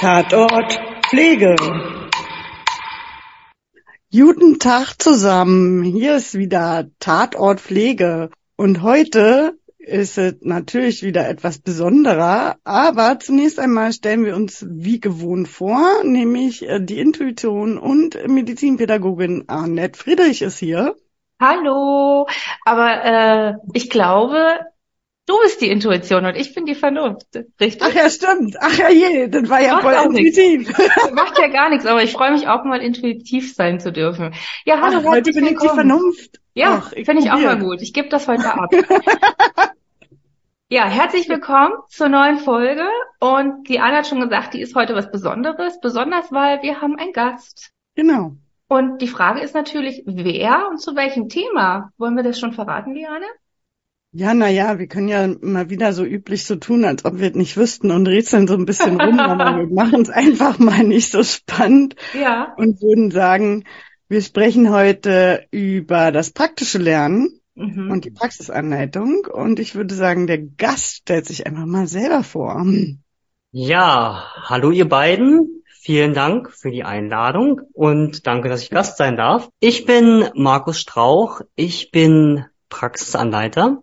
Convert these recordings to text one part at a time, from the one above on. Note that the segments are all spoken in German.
Tatort Pflege. Guten Tag zusammen. Hier ist wieder Tatort Pflege. Und heute ist es natürlich wieder etwas besonderer, aber zunächst einmal stellen wir uns wie gewohnt vor, nämlich äh, die Intuition und Medizinpädagogin Annette Friedrich ist hier. Hallo, aber äh, ich glaube, du bist die Intuition und ich bin die Vernunft, richtig? Ach ja, stimmt. Ach ja, je, das war ja Macht voll intuitiv. Macht ja gar nichts, aber ich freue mich auch mal intuitiv sein zu dürfen. Ja, hallo, Ach, heute bin ich die. Vernunft. Ja, finde ich auch mal gut. Ich gebe das heute ab. Ja, herzlich willkommen zur neuen Folge. Und die Anna hat schon gesagt, die ist heute was Besonderes, besonders weil wir haben einen Gast. Genau. Und die Frage ist natürlich, wer und zu welchem Thema? Wollen wir das schon verraten, Liane? Ja, na ja, wir können ja mal wieder so üblich so tun, als ob wir es nicht wüssten und rätseln so ein bisschen rum, aber wir machen es einfach mal nicht so spannend Ja. und würden sagen, wir sprechen heute über das praktische Lernen Mhm. und die Praxisanleitung und ich würde sagen, der Gast stellt sich einfach mal selber vor. Ja, hallo ihr beiden. Vielen Dank für die Einladung und danke, dass ich Gast sein darf. Ich bin Markus Strauch. Ich bin Praxisanleiter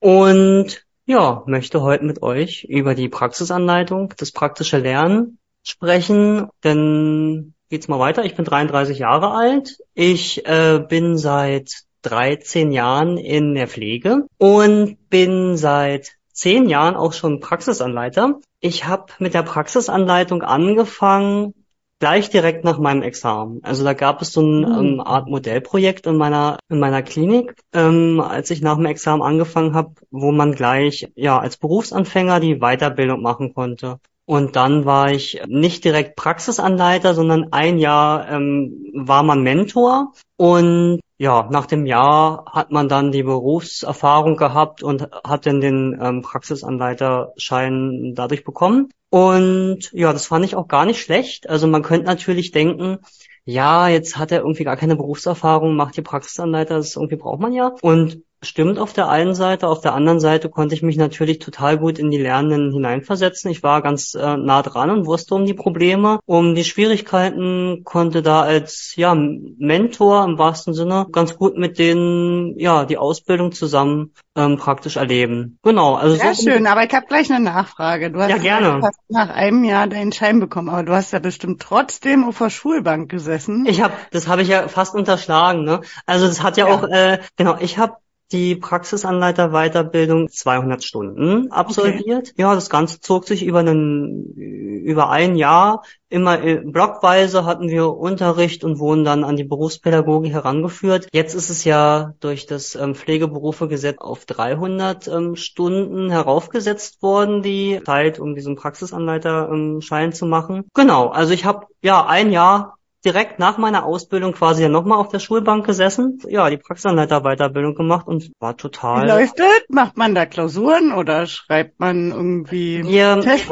und ja, möchte heute mit euch über die Praxisanleitung, das praktische Lernen sprechen. Dann geht's mal weiter. Ich bin 33 Jahre alt. Ich äh, bin seit 13 Jahren in der Pflege und bin seit zehn Jahren auch schon Praxisanleiter. Ich habe mit der Praxisanleitung angefangen, gleich direkt nach meinem Examen. Also da gab es so ein Mhm. ähm, Art Modellprojekt in meiner in meiner Klinik, ähm, als ich nach dem Examen angefangen habe, wo man gleich ja als Berufsanfänger die Weiterbildung machen konnte. Und dann war ich nicht direkt Praxisanleiter, sondern ein Jahr ähm, war man Mentor. Und ja, nach dem Jahr hat man dann die Berufserfahrung gehabt und hat dann den ähm, Praxisanleiterschein dadurch bekommen. Und ja, das fand ich auch gar nicht schlecht. Also man könnte natürlich denken, ja, jetzt hat er irgendwie gar keine Berufserfahrung, macht die Praxisanleiter, das irgendwie braucht man ja. Und stimmt auf der einen Seite, auf der anderen Seite konnte ich mich natürlich total gut in die Lernenden hineinversetzen. Ich war ganz äh, nah dran und wusste um die Probleme, um die Schwierigkeiten, konnte da als ja Mentor im wahrsten Sinne ganz gut mit denen ja die Ausbildung zusammen ähm, praktisch erleben. Genau, also Sehr so schön, aber ich habe gleich eine Nachfrage. Du hast Ja, gerne. hast nach einem Jahr deinen Schein bekommen, aber du hast ja bestimmt trotzdem auf der Schulbank gesessen. Ich habe, das habe ich ja fast unterschlagen, ne? Also das hat ja, Ja. auch, äh, genau, ich habe die Praxisanleiter-Weiterbildung 200 Stunden absolviert. Ja, das Ganze zog sich über einen, über ein Jahr. Immer äh, blockweise hatten wir Unterricht und wurden dann an die Berufspädagogik herangeführt. Jetzt ist es ja durch das ähm, Pflegeberufegesetz auf 300 ähm, Stunden heraufgesetzt worden, die Zeit, um diesen Praxisanleiterschein zu machen. Genau, also ich habe ja ein Jahr direkt nach meiner Ausbildung quasi ja nochmal auf der Schulbank gesessen, ja, die Praxisanleiter-Weiterbildung gemacht und war Wie total. läuft das? Macht man da Klausuren oder schreibt man irgendwie Wir, Test?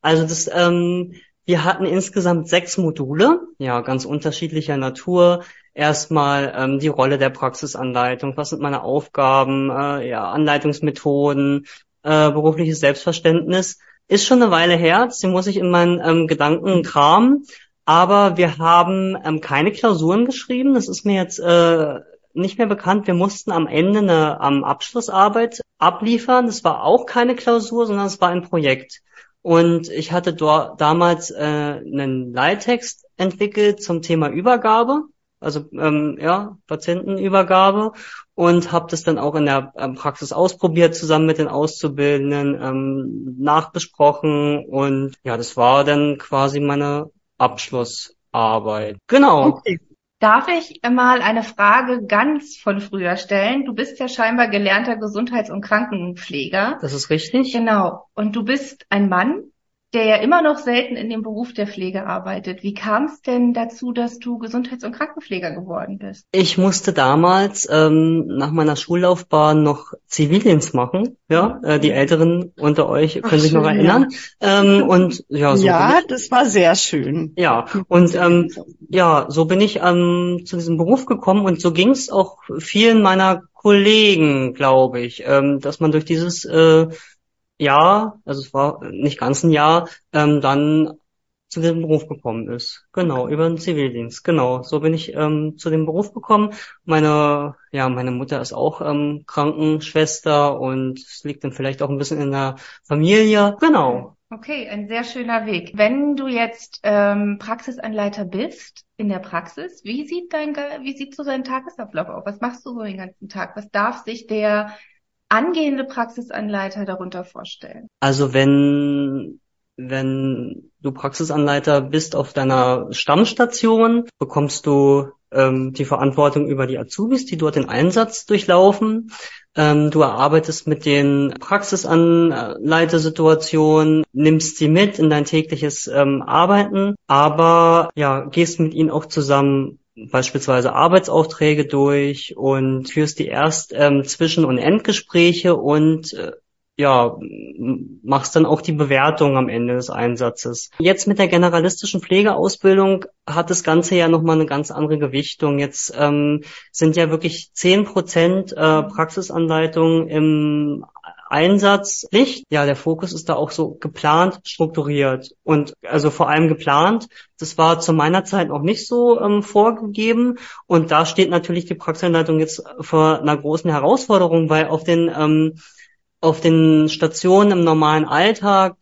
also das, ähm, wir hatten insgesamt sechs Module, ja, ganz unterschiedlicher Natur. Erstmal ähm, die Rolle der Praxisanleitung, was sind meine Aufgaben, äh, ja, Anleitungsmethoden, äh, berufliches Selbstverständnis. Ist schon eine Weile her, die muss ich in meinen ähm, Gedanken kramen. Aber wir haben ähm, keine Klausuren geschrieben. Das ist mir jetzt äh, nicht mehr bekannt. Wir mussten am Ende eine ähm, Abschlussarbeit abliefern. Das war auch keine Klausur, sondern es war ein Projekt. Und ich hatte dort damals äh, einen Leittext entwickelt zum Thema Übergabe, also ähm, ja Patientenübergabe, und habe das dann auch in der ähm, Praxis ausprobiert zusammen mit den Auszubildenden, ähm, nachbesprochen und ja, das war dann quasi meine Abschlussarbeit. Genau. Okay. Darf ich mal eine Frage ganz von früher stellen? Du bist ja scheinbar gelernter Gesundheits- und Krankenpfleger. Das ist richtig. Genau. Und du bist ein Mann, der ja immer noch selten in dem Beruf der Pflege arbeitet. Wie kam es denn dazu, dass du Gesundheits- und Krankenpfleger geworden bist? Ich musste damals ähm, nach meiner Schullaufbahn noch Zivildienst machen. Ja, äh, die Älteren unter euch können Ach, sich noch schön, erinnern. Ähm, und ja, so bin Ja, ich, das war sehr schön. ja, und ähm, ja, so bin ich ähm, zu diesem Beruf gekommen und so ging es auch vielen meiner Kollegen, glaube ich, ähm, dass man durch dieses äh, Jahr, also es war nicht ganz ein Jahr, ähm, dann zu dem Beruf gekommen ist. Genau, über den Zivildienst. Genau, so bin ich ähm, zu dem Beruf gekommen. Meine, ja, meine Mutter ist auch ähm, Krankenschwester und es liegt dann vielleicht auch ein bisschen in der Familie. Genau. Okay, ein sehr schöner Weg. Wenn du jetzt ähm, Praxisanleiter bist in der Praxis, wie sieht dein, wie sieht so dein Tagesablauf aus? Was machst du so den ganzen Tag? Was darf sich der angehende Praxisanleiter darunter vorstellen? Also wenn wenn du Praxisanleiter bist auf deiner Stammstation, bekommst du ähm, die Verantwortung über die Azubis, die dort den Einsatz durchlaufen. Ähm, du erarbeitest mit den Praxisanleitersituationen, nimmst sie mit in dein tägliches ähm, Arbeiten, aber ja, gehst mit ihnen auch zusammen beispielsweise Arbeitsaufträge durch und führst die erst ähm, Zwischen- und Endgespräche und äh, ja, machst dann auch die Bewertung am Ende des Einsatzes. Jetzt mit der generalistischen Pflegeausbildung hat das Ganze ja nochmal eine ganz andere Gewichtung. Jetzt ähm, sind ja wirklich zehn Prozent äh, Praxisanleitungen im Einsatz Pflicht. Ja, der Fokus ist da auch so geplant, strukturiert und also vor allem geplant. Das war zu meiner Zeit noch nicht so ähm, vorgegeben und da steht natürlich die Praxisanleitung jetzt vor einer großen Herausforderung, weil auf den ähm, auf den Stationen im normalen Alltag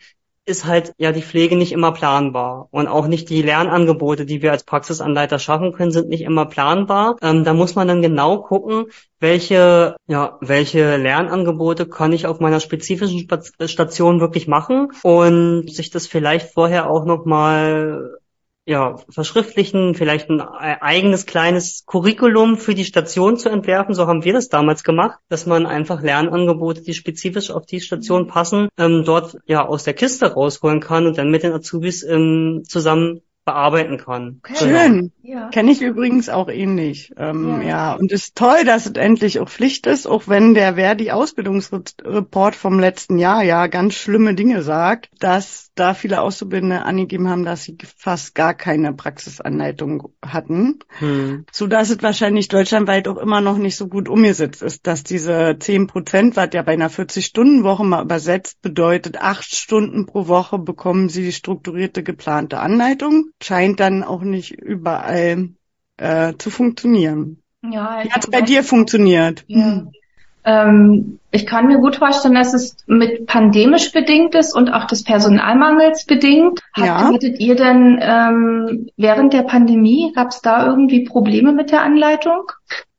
ist halt ja die Pflege nicht immer planbar und auch nicht die Lernangebote, die wir als Praxisanleiter schaffen können, sind nicht immer planbar. Ähm, da muss man dann genau gucken, welche ja welche Lernangebote kann ich auf meiner spezifischen Station wirklich machen und sich das vielleicht vorher auch noch mal ja, verschriftlichen, vielleicht ein eigenes kleines Curriculum für die Station zu entwerfen. So haben wir das damals gemacht, dass man einfach Lernangebote, die spezifisch auf die Station passen, ähm, dort ja aus der Kiste rausholen kann und dann mit den Azubis ähm, zusammen bearbeiten kann. Okay. Schön. Ja. Kenne ich übrigens auch ähnlich. Ähm, ja. ja. und es ist toll, dass es endlich auch Pflicht ist, auch wenn der Verdi-Ausbildungsreport vom letzten Jahr ja ganz schlimme Dinge sagt, dass da viele Auszubildende angegeben haben, dass sie fast gar keine Praxisanleitung hatten, hm. so dass es wahrscheinlich deutschlandweit auch immer noch nicht so gut umgesetzt ist, dass diese zehn Prozent, was ja bei einer 40-Stunden-Woche mal übersetzt bedeutet, acht Stunden pro Woche bekommen sie die strukturierte geplante Anleitung scheint dann auch nicht überall äh, zu funktionieren. Ja, Wie hat es bei dir funktioniert? Ja. Hm. Ähm, ich kann mir gut vorstellen, dass es mit pandemisch bedingt ist und auch des Personalmangels bedingt. Hat, ja. Hattet ihr denn ähm, während der Pandemie, gab es da irgendwie Probleme mit der Anleitung?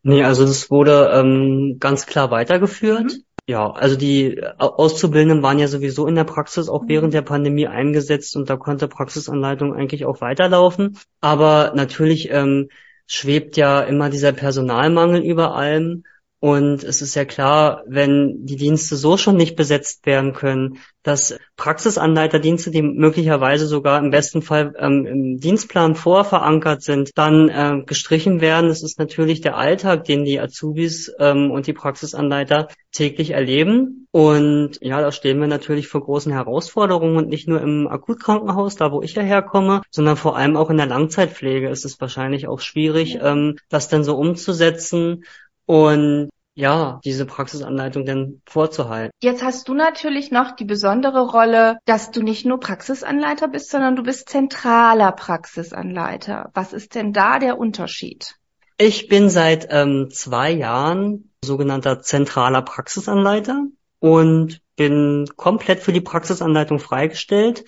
Nee, also das wurde ähm, ganz klar weitergeführt. Mhm. Ja, also die Auszubildenden waren ja sowieso in der Praxis auch mhm. während der Pandemie eingesetzt und da konnte Praxisanleitung eigentlich auch weiterlaufen. Aber natürlich ähm, schwebt ja immer dieser Personalmangel über allem. Und es ist ja klar, wenn die Dienste so schon nicht besetzt werden können, dass Praxisanleiterdienste, die möglicherweise sogar im besten Fall ähm, im Dienstplan vorverankert sind, dann äh, gestrichen werden. Das ist natürlich der Alltag, den die Azubis ähm, und die Praxisanleiter täglich erleben. Und ja, da stehen wir natürlich vor großen Herausforderungen und nicht nur im Akutkrankenhaus, da wo ich ja herkomme, sondern vor allem auch in der Langzeitpflege ist es wahrscheinlich auch schwierig, ähm, das dann so umzusetzen und ja, diese Praxisanleitung denn vorzuhalten. Jetzt hast du natürlich noch die besondere Rolle, dass du nicht nur Praxisanleiter bist, sondern du bist zentraler Praxisanleiter. Was ist denn da der Unterschied? Ich bin seit ähm, zwei Jahren sogenannter zentraler Praxisanleiter und bin komplett für die Praxisanleitung freigestellt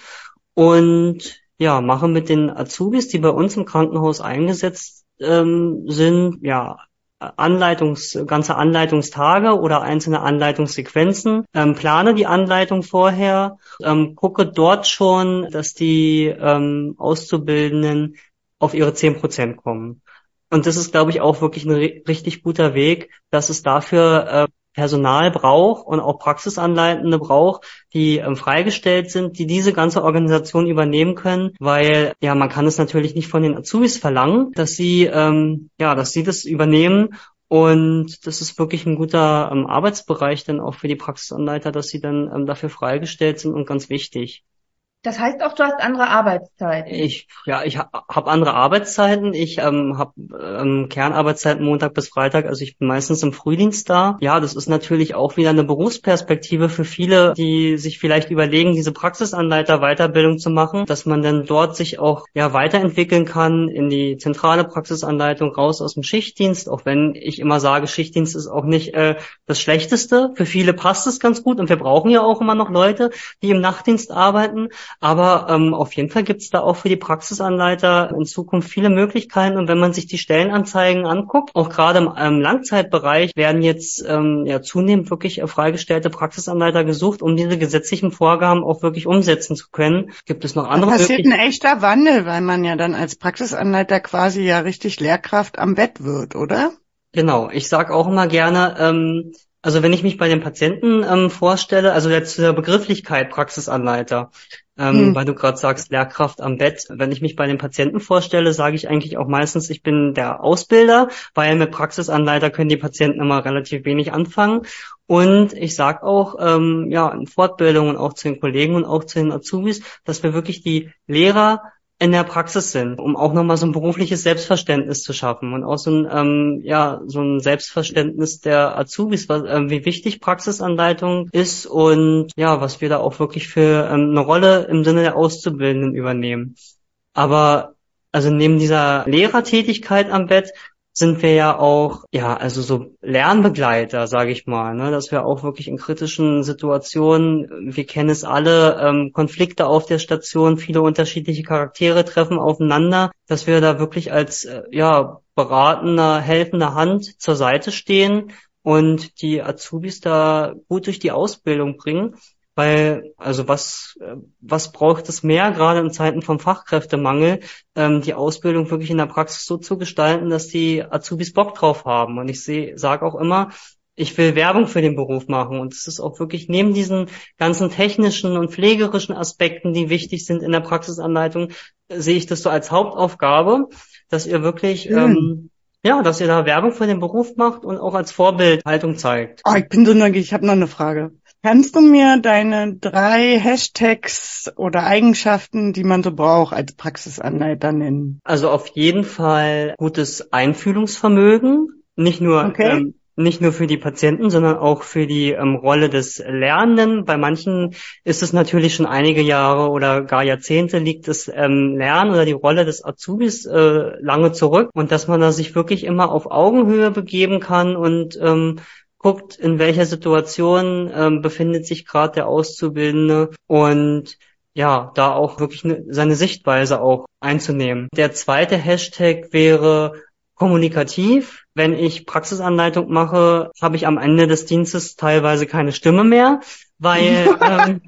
und ja, mache mit den Azubis, die bei uns im Krankenhaus eingesetzt ähm, sind, ja, Anleitungs, ganze Anleitungstage oder einzelne Anleitungssequenzen, ähm, plane die Anleitung vorher, ähm, gucke dort schon, dass die ähm, Auszubildenden auf ihre zehn Prozent kommen. Und das ist, glaube ich, auch wirklich ein richtig guter Weg, dass es dafür äh, Personal braucht und auch Praxisanleitende braucht, die ähm, freigestellt sind, die diese ganze Organisation übernehmen können, weil ja man kann es natürlich nicht von den Azubis verlangen, dass sie ähm, ja, dass sie das übernehmen und das ist wirklich ein guter ähm, Arbeitsbereich dann auch für die Praxisanleiter, dass sie dann ähm, dafür freigestellt sind und ganz wichtig. Das heißt auch, du hast andere Arbeitszeiten. Ich, ja, ich habe hab andere Arbeitszeiten. Ich ähm, habe ähm, Kernarbeitszeiten Montag bis Freitag. Also ich bin meistens im Frühdienst da. Ja, das ist natürlich auch wieder eine Berufsperspektive für viele, die sich vielleicht überlegen, diese Praxisanleiter Weiterbildung zu machen, dass man dann dort sich auch ja weiterentwickeln kann in die zentrale Praxisanleitung raus aus dem Schichtdienst. Auch wenn ich immer sage, Schichtdienst ist auch nicht äh, das Schlechteste. Für viele passt es ganz gut und wir brauchen ja auch immer noch Leute, die im Nachtdienst arbeiten. Aber ähm, auf jeden Fall gibt es da auch für die Praxisanleiter in Zukunft viele Möglichkeiten. Und wenn man sich die Stellenanzeigen anguckt, auch gerade im ähm, Langzeitbereich werden jetzt ähm, ja zunehmend wirklich freigestellte Praxisanleiter gesucht, um diese gesetzlichen Vorgaben auch wirklich umsetzen zu können. Gibt es noch andere? Da passiert ein echter Wandel, weil man ja dann als Praxisanleiter quasi ja richtig Lehrkraft am Bett wird, oder? Genau. Ich sage auch immer gerne, ähm, also wenn ich mich bei den Patienten ähm, vorstelle, also jetzt zur Begrifflichkeit Praxisanleiter, ähm, hm. weil du gerade sagst, Lehrkraft am Bett. Wenn ich mich bei den Patienten vorstelle, sage ich eigentlich auch meistens, ich bin der Ausbilder, weil mit Praxisanleiter können die Patienten immer relativ wenig anfangen. Und ich sage auch, ähm, ja, in Fortbildungen auch zu den Kollegen und auch zu den Azubis, dass wir wirklich die Lehrer in der Praxis sind, um auch nochmal so ein berufliches Selbstverständnis zu schaffen und auch so ein, ähm, ja, so ein Selbstverständnis der Azubis, was, äh, wie wichtig Praxisanleitung ist und ja, was wir da auch wirklich für ähm, eine Rolle im Sinne der Auszubildenden übernehmen. Aber also neben dieser Lehrertätigkeit am Bett sind wir ja auch, ja, also so Lernbegleiter, sage ich mal, ne, dass wir auch wirklich in kritischen Situationen, wir kennen es alle, ähm, Konflikte auf der Station, viele unterschiedliche Charaktere treffen aufeinander, dass wir da wirklich als, äh, ja, beratender, helfender Hand zur Seite stehen und die Azubis da gut durch die Ausbildung bringen weil, also was, was braucht es mehr, gerade in Zeiten vom Fachkräftemangel, ähm, die Ausbildung wirklich in der Praxis so zu gestalten, dass die Azubis Bock drauf haben. Und ich sehe, sage auch immer, ich will Werbung für den Beruf machen. Und es ist auch wirklich neben diesen ganzen technischen und pflegerischen Aspekten, die wichtig sind in der Praxisanleitung, sehe ich das so als Hauptaufgabe, dass ihr wirklich, mhm. ähm, ja, dass ihr da Werbung für den Beruf macht und auch als Vorbildhaltung zeigt. Oh, ich bin so neugierig, ich habe noch eine Frage. Kannst du mir deine drei Hashtags oder Eigenschaften, die man so braucht als Praxisanleiter nennen? Also auf jeden Fall gutes Einfühlungsvermögen, nicht nur okay. ähm, nicht nur für die Patienten, sondern auch für die ähm, Rolle des Lernenden. Bei manchen ist es natürlich schon einige Jahre oder gar Jahrzehnte liegt das ähm, Lernen oder die Rolle des Azubis äh, lange zurück und dass man da sich wirklich immer auf Augenhöhe begeben kann und ähm, guckt, in welcher Situation ähm, befindet sich gerade der Auszubildende und ja, da auch wirklich ne, seine Sichtweise auch einzunehmen. Der zweite Hashtag wäre kommunikativ. Wenn ich Praxisanleitung mache, habe ich am Ende des Dienstes teilweise keine Stimme mehr, weil, ähm,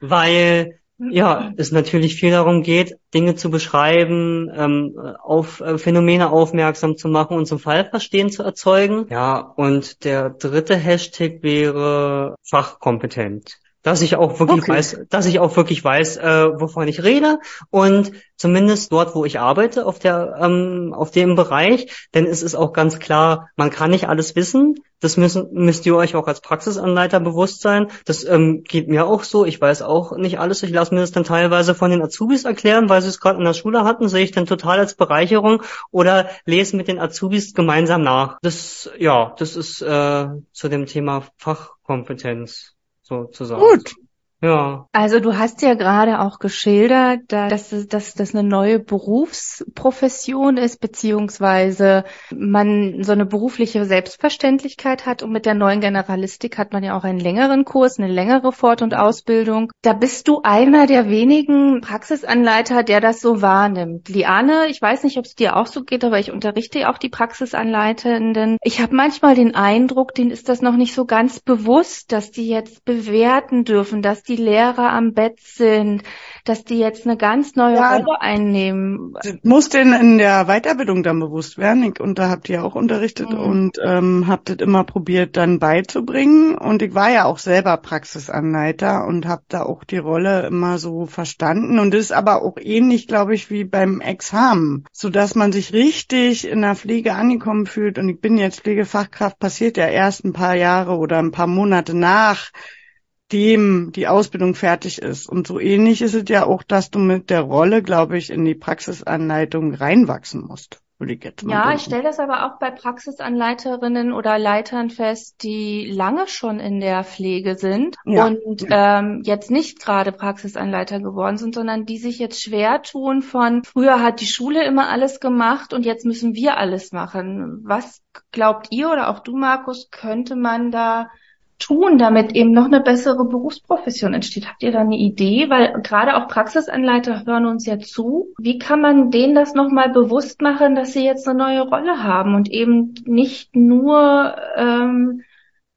weil ja, es natürlich viel darum geht, Dinge zu beschreiben, ähm, auf äh, Phänomene aufmerksam zu machen und zum Fallverstehen zu erzeugen. Ja, und der dritte Hashtag wäre fachkompetent dass ich auch wirklich okay. weiß, dass ich auch wirklich weiß, äh, wovon ich rede und zumindest dort, wo ich arbeite, auf der ähm, auf dem Bereich, denn es ist auch ganz klar, man kann nicht alles wissen. Das müssen müsst ihr euch auch als Praxisanleiter bewusst sein. Das ähm, geht mir auch so. Ich weiß auch nicht alles. Ich lasse mir das dann teilweise von den Azubis erklären, weil sie es gerade in der Schule hatten, sehe ich dann total als Bereicherung oder lese mit den Azubis gemeinsam nach. Das ja, das ist äh, zu dem Thema Fachkompetenz sozusagen. Gut. Ja. Also du hast ja gerade auch geschildert, dass, dass das eine neue Berufsprofession ist, beziehungsweise man so eine berufliche Selbstverständlichkeit hat und mit der neuen Generalistik hat man ja auch einen längeren Kurs, eine längere Fort- und Ausbildung. Da bist du einer der wenigen Praxisanleiter, der das so wahrnimmt. Liane, ich weiß nicht, ob es dir auch so geht, aber ich unterrichte ja auch die Praxisanleitenden. Ich habe manchmal den Eindruck, denen ist das noch nicht so ganz bewusst, dass die jetzt bewerten dürfen, dass die die Lehrer am Bett sind, dass die jetzt eine ganz neue ja, Rolle einnehmen. Muss denn in der Weiterbildung dann bewusst werden? Ich, und da habt ihr auch unterrichtet mhm. und ähm, habt das immer probiert dann beizubringen. Und ich war ja auch selber Praxisanleiter und habe da auch die Rolle immer so verstanden. Und das ist aber auch ähnlich, glaube ich, wie beim Examen, so dass man sich richtig in der Pflege angekommen fühlt. Und ich bin jetzt Pflegefachkraft, passiert ja erst ein paar Jahre oder ein paar Monate nach nachdem die Ausbildung fertig ist. Und so ähnlich ist es ja auch, dass du mit der Rolle, glaube ich, in die Praxisanleitung reinwachsen musst. Würde ich Ja, denken. ich stelle das aber auch bei Praxisanleiterinnen oder Leitern fest, die lange schon in der Pflege sind Ja. und ähm, jetzt nicht gerade Praxisanleiter geworden sind, sondern die sich jetzt schwer tun von früher hat die Schule immer alles gemacht und jetzt müssen wir alles machen. Was glaubt ihr oder auch du, Markus, könnte man da tun, damit eben noch eine bessere Berufsprofession entsteht? Habt ihr da eine Idee? Weil gerade auch Praxisanleiter hören uns ja zu. Wie kann man denen das nochmal bewusst machen, dass sie jetzt eine neue Rolle haben und eben nicht nur ähm,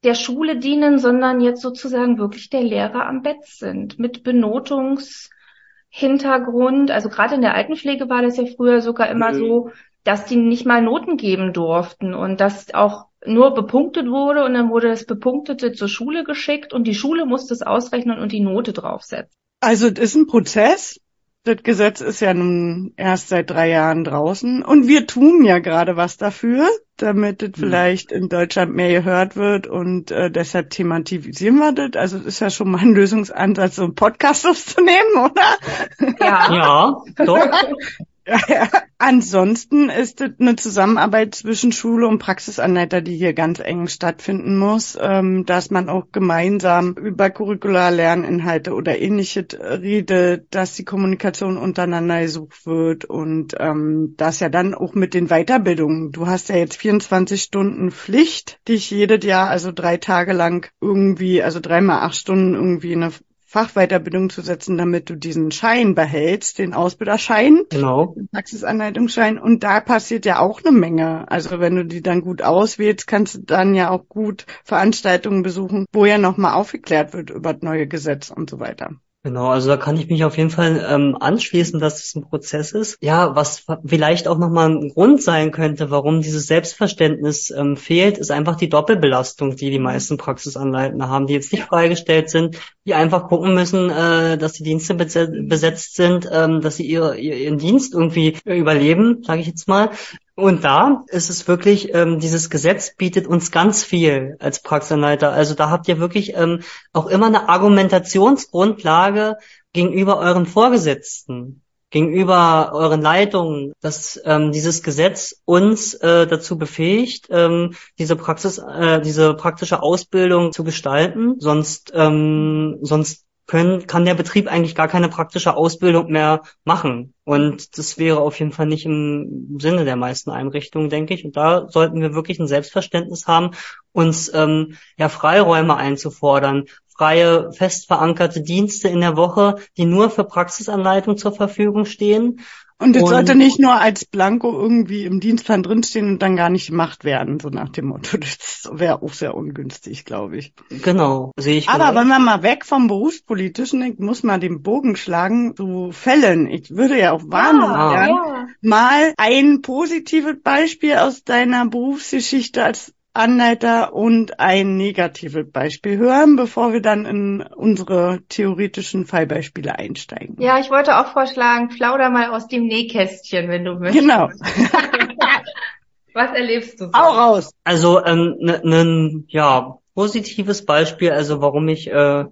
der Schule dienen, sondern jetzt sozusagen wirklich der Lehrer am Bett sind mit Benotungshintergrund. Also gerade in der Altenpflege war das ja früher sogar immer Mhm. so, dass die nicht mal Noten geben durften und dass auch nur bepunktet wurde und dann wurde das Bepunktete zur Schule geschickt und die Schule musste es ausrechnen und die Note draufsetzen. Also es ist ein Prozess. Das Gesetz ist ja nun erst seit drei Jahren draußen und wir tun ja gerade was dafür, damit es vielleicht in Deutschland mehr gehört wird und äh, deshalb thematisieren wir das. Also es ist ja schon mal ein Lösungsansatz, so einen Podcast aufzunehmen, oder? Ja. Ja, doch. Ansonsten ist es eine Zusammenarbeit zwischen Schule und Praxisanleiter, die hier ganz eng stattfinden muss, ähm, dass man auch gemeinsam über Curricular-Lerninhalte oder ähnliches redet, dass die Kommunikation untereinander gesucht wird und ähm, das ja dann auch mit den Weiterbildungen. Du hast ja jetzt 24 Stunden Pflicht, dich jedes Jahr, also drei Tage lang irgendwie, also dreimal acht Stunden irgendwie in eine Fachweiterbildung zu setzen, damit du diesen Schein behältst, den Ausbilderschein, Genau. den Praxisanleitungsschein. Und da passiert ja auch eine Menge. Also wenn du die dann gut auswählst, kannst du dann ja auch gut Veranstaltungen besuchen, wo ja nochmal aufgeklärt wird über das neue Gesetz und so weiter. Genau, also da kann ich mich auf jeden Fall ähm, anschließen, dass es ein Prozess ist. Ja, was vielleicht auch nochmal ein Grund sein könnte, warum dieses Selbstverständnis ähm, fehlt, ist einfach die Doppelbelastung, die die meisten Praxisanleitende haben, die jetzt nicht freigestellt sind, die einfach gucken müssen, äh, dass die Dienste bese- besetzt sind, ähm, dass sie ihr, ihr, ihren Dienst irgendwie überleben, sage ich jetzt mal. Und da ist es wirklich, ähm, dieses Gesetz bietet uns ganz viel als Praxisanleiter. Also da habt ihr wirklich ähm, auch immer eine Argumentationsgrundlage gegenüber euren Vorgesetzten, gegenüber euren Leitungen, dass ähm, dieses Gesetz uns äh, dazu befähigt, ähm, diese Praxis, äh, diese praktische Ausbildung zu gestalten. Sonst, ähm, sonst können, kann der Betrieb eigentlich gar keine praktische Ausbildung mehr machen. Und das wäre auf jeden Fall nicht im Sinne der meisten Einrichtungen, denke ich. Und da sollten wir wirklich ein Selbstverständnis haben, uns ähm, ja Freiräume einzufordern, freie, fest verankerte Dienste in der Woche, die nur für Praxisanleitung zur Verfügung stehen. Und es sollte nicht nur als Blanko irgendwie im Dienstplan drinstehen und dann gar nicht gemacht werden, so nach dem Motto. Das wäre auch sehr ungünstig, glaube ich. Genau, sehe ich. Aber genau. wenn wir mal weg vom Berufspolitischen, ich muss mal den Bogen schlagen zu Fällen. Ich würde ja auch wahnsinnig Ah. gern ja. mal ein positives Beispiel aus deiner Berufsgeschichte als Anleiter und ein negatives Beispiel hören, bevor wir dann in unsere theoretischen Fallbeispiele einsteigen. Ja, ich wollte auch vorschlagen, plauder mal aus dem Nähkästchen, wenn du möchtest. Genau. Was erlebst du so? Auch raus. Also ein ne, ne, ja positives Beispiel, also warum ich äh,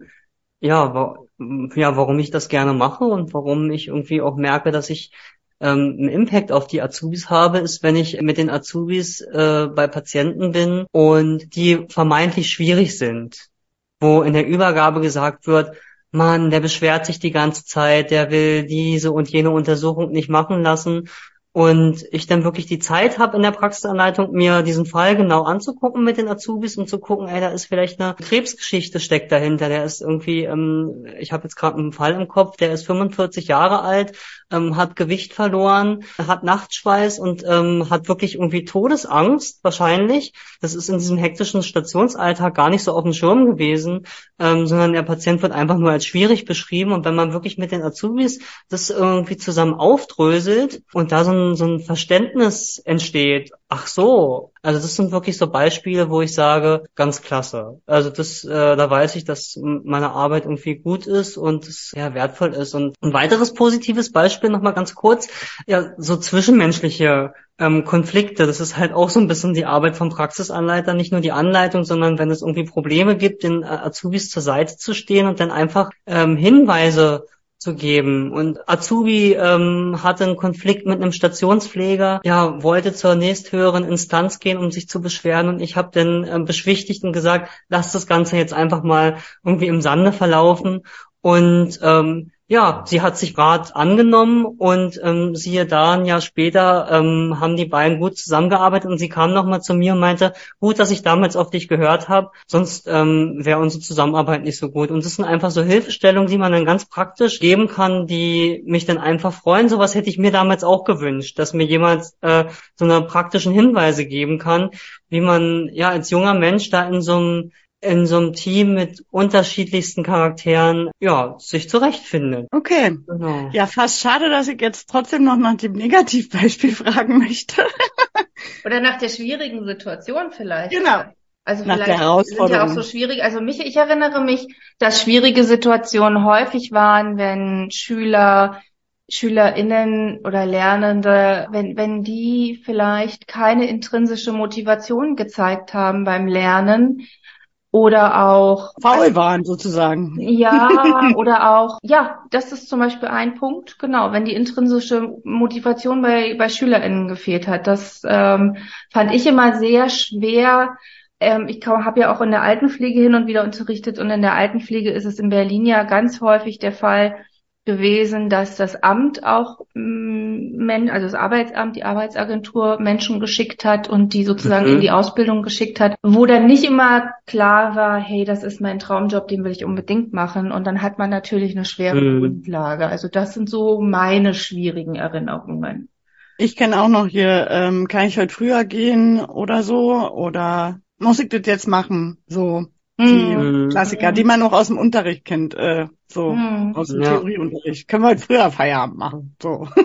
ja wa ja warum ich das gerne mache und warum ich irgendwie auch merke, dass ich ähm, einen Impact auf die Azubis habe, ist, wenn ich mit den Azubis äh, bei Patienten bin und die vermeintlich schwierig sind, wo in der Übergabe gesagt wird, Mann, der beschwert sich die ganze Zeit, der will diese und jene Untersuchung nicht machen lassen und ich dann wirklich die Zeit habe in der Praxisanleitung, mir diesen Fall genau anzugucken mit den Azubis und zu gucken, ey, da ist vielleicht eine Krebsgeschichte steckt dahinter. Der ist irgendwie, ähm, ich habe jetzt gerade einen Fall im Kopf, der ist 45 Jahre alt, ähm, hat Gewicht verloren, hat Nachtschweiß und ähm, hat wirklich irgendwie Todesangst wahrscheinlich. Das ist in diesem hektischen Stationsalltag gar nicht so auf dem Schirm gewesen, ähm, sondern der Patient wird einfach nur als schwierig beschrieben. Und wenn man wirklich mit den Azubis das irgendwie zusammen aufdröselt und da so ein so ein Verständnis entsteht. Ach so, also das sind wirklich so Beispiele, wo ich sage, ganz klasse. Also das, äh, da weiß ich, dass meine Arbeit irgendwie gut ist und es ja wertvoll ist. Und ein weiteres positives Beispiel nochmal ganz kurz, ja, so zwischenmenschliche ähm, Konflikte. Das ist halt auch so ein bisschen die Arbeit vom Praxisanleiter, nicht nur die Anleitung, sondern wenn es irgendwie Probleme gibt, den äh, Azubis zur Seite zu stehen und dann einfach ähm, Hinweise zu geben. Und Azubi ähm, hatte einen Konflikt mit einem Stationspfleger, ja, wollte zur nächsthöheren Instanz gehen, um sich zu beschweren. Und ich habe den ähm, Beschwichtigten gesagt, lass das Ganze jetzt einfach mal irgendwie im Sande verlaufen. Und ähm, ja, sie hat sich Rat angenommen und ähm, siehe da, ein Jahr später ähm, haben die beiden gut zusammengearbeitet und sie kam nochmal zu mir und meinte, gut, dass ich damals auf dich gehört habe, sonst ähm, wäre unsere Zusammenarbeit nicht so gut. Und das sind einfach so Hilfestellungen, die man dann ganz praktisch geben kann, die mich dann einfach freuen. Sowas hätte ich mir damals auch gewünscht, dass mir jemand äh, so eine praktischen Hinweise geben kann, wie man ja als junger Mensch da in so einem in so einem Team mit unterschiedlichsten Charakteren, ja, sich zurechtfindet. Okay. Genau. Ja, fast schade, dass ich jetzt trotzdem noch nach dem Negativbeispiel fragen möchte. Oder nach der schwierigen Situation vielleicht. Genau. Also Nach vielleicht sind ja auch so schwierig. Also mich, ich erinnere mich, dass schwierige Situationen häufig waren, wenn Schüler, SchülerInnen oder Lernende, wenn, wenn die vielleicht keine intrinsische Motivation gezeigt haben beim Lernen, oder auch faul waren sozusagen. Ja, oder auch ja, das ist zum Beispiel ein Punkt, genau, wenn die intrinsische Motivation bei bei SchülerInnen gefehlt hat. Das ähm, fand ich immer sehr schwer. Ähm, ich habe ja auch in der Altenpflege hin und wieder unterrichtet und in der Altenpflege ist es in Berlin ja ganz häufig der Fall, gewesen, dass das Amt auch, mm, also das Arbeitsamt, die Arbeitsagentur Menschen geschickt hat und die sozusagen mhm. in die Ausbildung geschickt hat, wo dann nicht immer klar war, hey, das ist mein Traumjob, den will ich unbedingt machen. Und dann hat man natürlich eine schwere mhm. Grundlage. Also das sind so meine schwierigen Erinnerungen. Ich kenne auch noch hier, ähm, kann ich heute früher gehen oder so? Oder muss ich das jetzt machen? So die mhm. Klassiker, die man noch aus dem Unterricht kennt, äh, so mhm. aus dem ja. Theorieunterricht. Können wir halt früher Feierabend machen, so.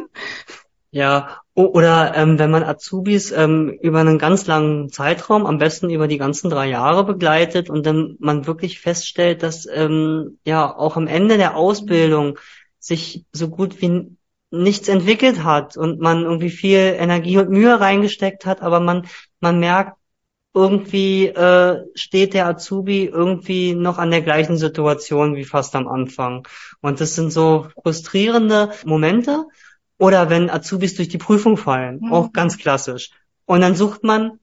Ja, oder ähm, wenn man Azubis ähm, über einen ganz langen Zeitraum, am besten über die ganzen drei Jahre begleitet und dann man wirklich feststellt, dass ähm, ja auch am Ende der Ausbildung sich so gut wie nichts entwickelt hat und man irgendwie viel Energie und Mühe reingesteckt hat, aber man man merkt, irgendwie äh, steht der Azubi irgendwie noch an der gleichen Situation wie fast am Anfang. Und das sind so frustrierende Momente. Oder wenn Azubis durch die Prüfung fallen, mhm. auch ganz klassisch. Und dann sucht man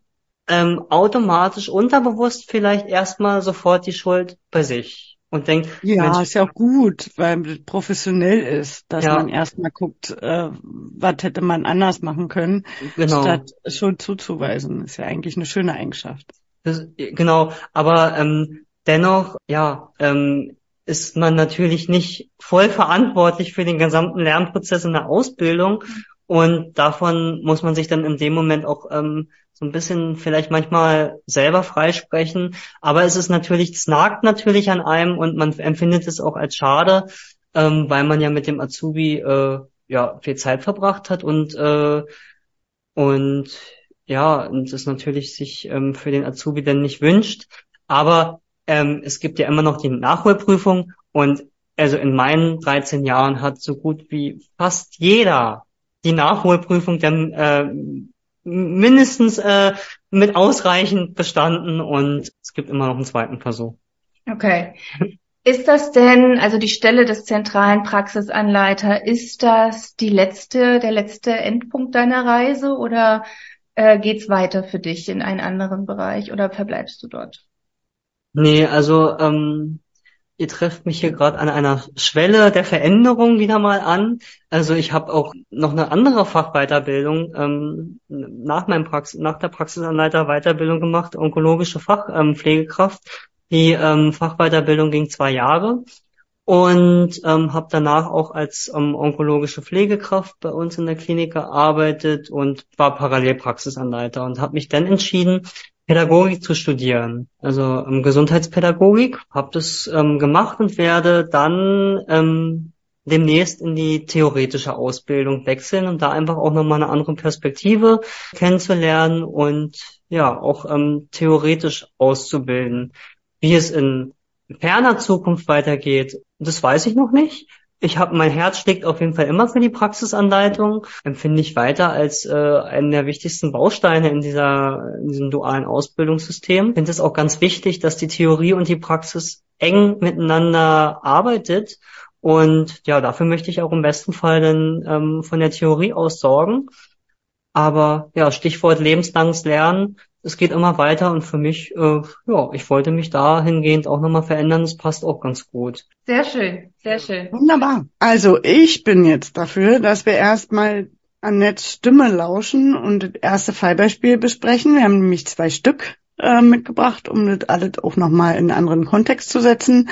ähm, automatisch unterbewusst vielleicht erstmal sofort die Schuld bei sich und denkt, ja, Mensch, ist ja auch gut, weil es professionell ist, dass ja. man erstmal guckt, äh, was hätte man anders machen können, genau. statt Schuld zuzuweisen. Ist ja eigentlich eine schöne Eigenschaft. Das, genau, aber ähm, dennoch, ja, ähm, ist man natürlich nicht voll verantwortlich für den gesamten Lernprozess in der Ausbildung und davon muss man sich dann in dem Moment auch ähm, so ein bisschen vielleicht manchmal selber freisprechen. Aber es ist natürlich, es nagt natürlich an einem und man empfindet es auch als schade, ähm, weil man ja mit dem Azubi äh, ja viel Zeit verbracht hat und äh, und ja, und es natürlich sich ähm, für den Azubi dann nicht wünscht. Aber ähm, es gibt ja immer noch die Nachholprüfung und also in meinen 13 Jahren hat so gut wie fast jeder die Nachholprüfung dann äh, mindestens äh, mit ausreichend bestanden und es gibt immer noch einen zweiten Versuch. Okay. Ist das denn, also die Stelle des zentralen Praxisanleiter, ist das die letzte, der letzte Endpunkt deiner Reise oder äh, geht's weiter für dich in einen anderen Bereich oder verbleibst du dort? Nee, also ähm, ihr trefft mich hier gerade an einer Schwelle der Veränderung wieder mal an. Also ich habe auch noch eine andere Fachweiterbildung ähm, nach meinem Praxis, nach der Praxisanleiter Weiterbildung gemacht, onkologische Fachpflegekraft. Ähm, Die ähm, Fachweiterbildung ging zwei Jahre und ähm, habe danach auch als ähm, onkologische Pflegekraft bei uns in der Klinik gearbeitet und war parallel Praxisanleiter und habe mich dann entschieden, Pädagogik zu studieren, also ähm, Gesundheitspädagogik, habe das ähm, gemacht und werde dann ähm, demnächst in die theoretische Ausbildung wechseln und da einfach auch nochmal eine andere Perspektive kennenzulernen und ja, auch ähm, theoretisch auszubilden. Wie es in ferner Zukunft weitergeht, das weiß ich noch nicht. Ich habe mein Herz schlägt auf jeden Fall immer für die Praxisanleitung, empfinde ich weiter als äh, einen der wichtigsten Bausteine in dieser in diesem dualen Ausbildungssystem. Ich finde es auch ganz wichtig, dass die Theorie und die Praxis eng miteinander arbeitet und ja, dafür möchte ich auch im besten Fall dann ähm, von der Theorie aus sorgen. Aber ja, Stichwort lebenslanges Lernen es geht immer weiter und für mich, äh, ja, ich wollte mich dahingehend auch nochmal verändern. Das passt auch ganz gut. Sehr schön, sehr schön. Wunderbar. Also ich bin jetzt dafür, dass wir erstmal Annettes Stimme lauschen und das erste Fallbeispiel besprechen. Wir haben nämlich zwei Stück äh, mitgebracht, um das alles auch nochmal in einen anderen Kontext zu setzen.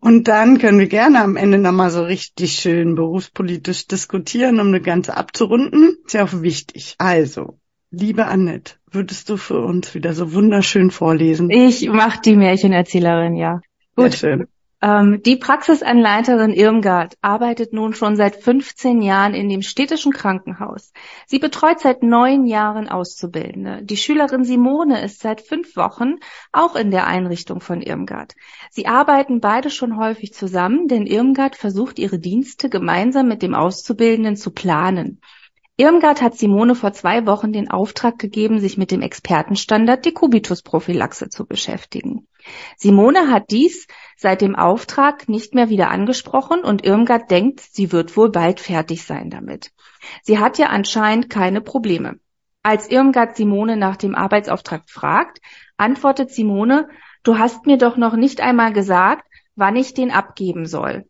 Und dann können wir gerne am Ende nochmal so richtig schön berufspolitisch diskutieren, um das Ganze abzurunden. Ist ja auch wichtig. Also, liebe Annette, würdest du für uns wieder so wunderschön vorlesen? Ich mach die Märchenerzählerin, ja. Gut. Sehr schön. Ähm, die Praxisanleiterin Irmgard arbeitet nun schon seit 15 Jahren in dem städtischen Krankenhaus. Sie betreut seit neun Jahren Auszubildende. Die Schülerin Simone ist seit fünf Wochen auch in der Einrichtung von Irmgard. Sie arbeiten beide schon häufig zusammen, denn Irmgard versucht ihre Dienste gemeinsam mit dem Auszubildenden zu planen. Irmgard hat Simone vor zwei Wochen den Auftrag gegeben, sich mit dem Expertenstandard Dekubitusprophylaxe zu beschäftigen. Simone hat dies seit dem Auftrag nicht mehr wieder angesprochen und Irmgard denkt, sie wird wohl bald fertig sein damit. Sie hat ja anscheinend keine Probleme. Als Irmgard Simone nach dem Arbeitsauftrag fragt, antwortet Simone, du hast mir doch noch nicht einmal gesagt, wann ich den abgeben soll.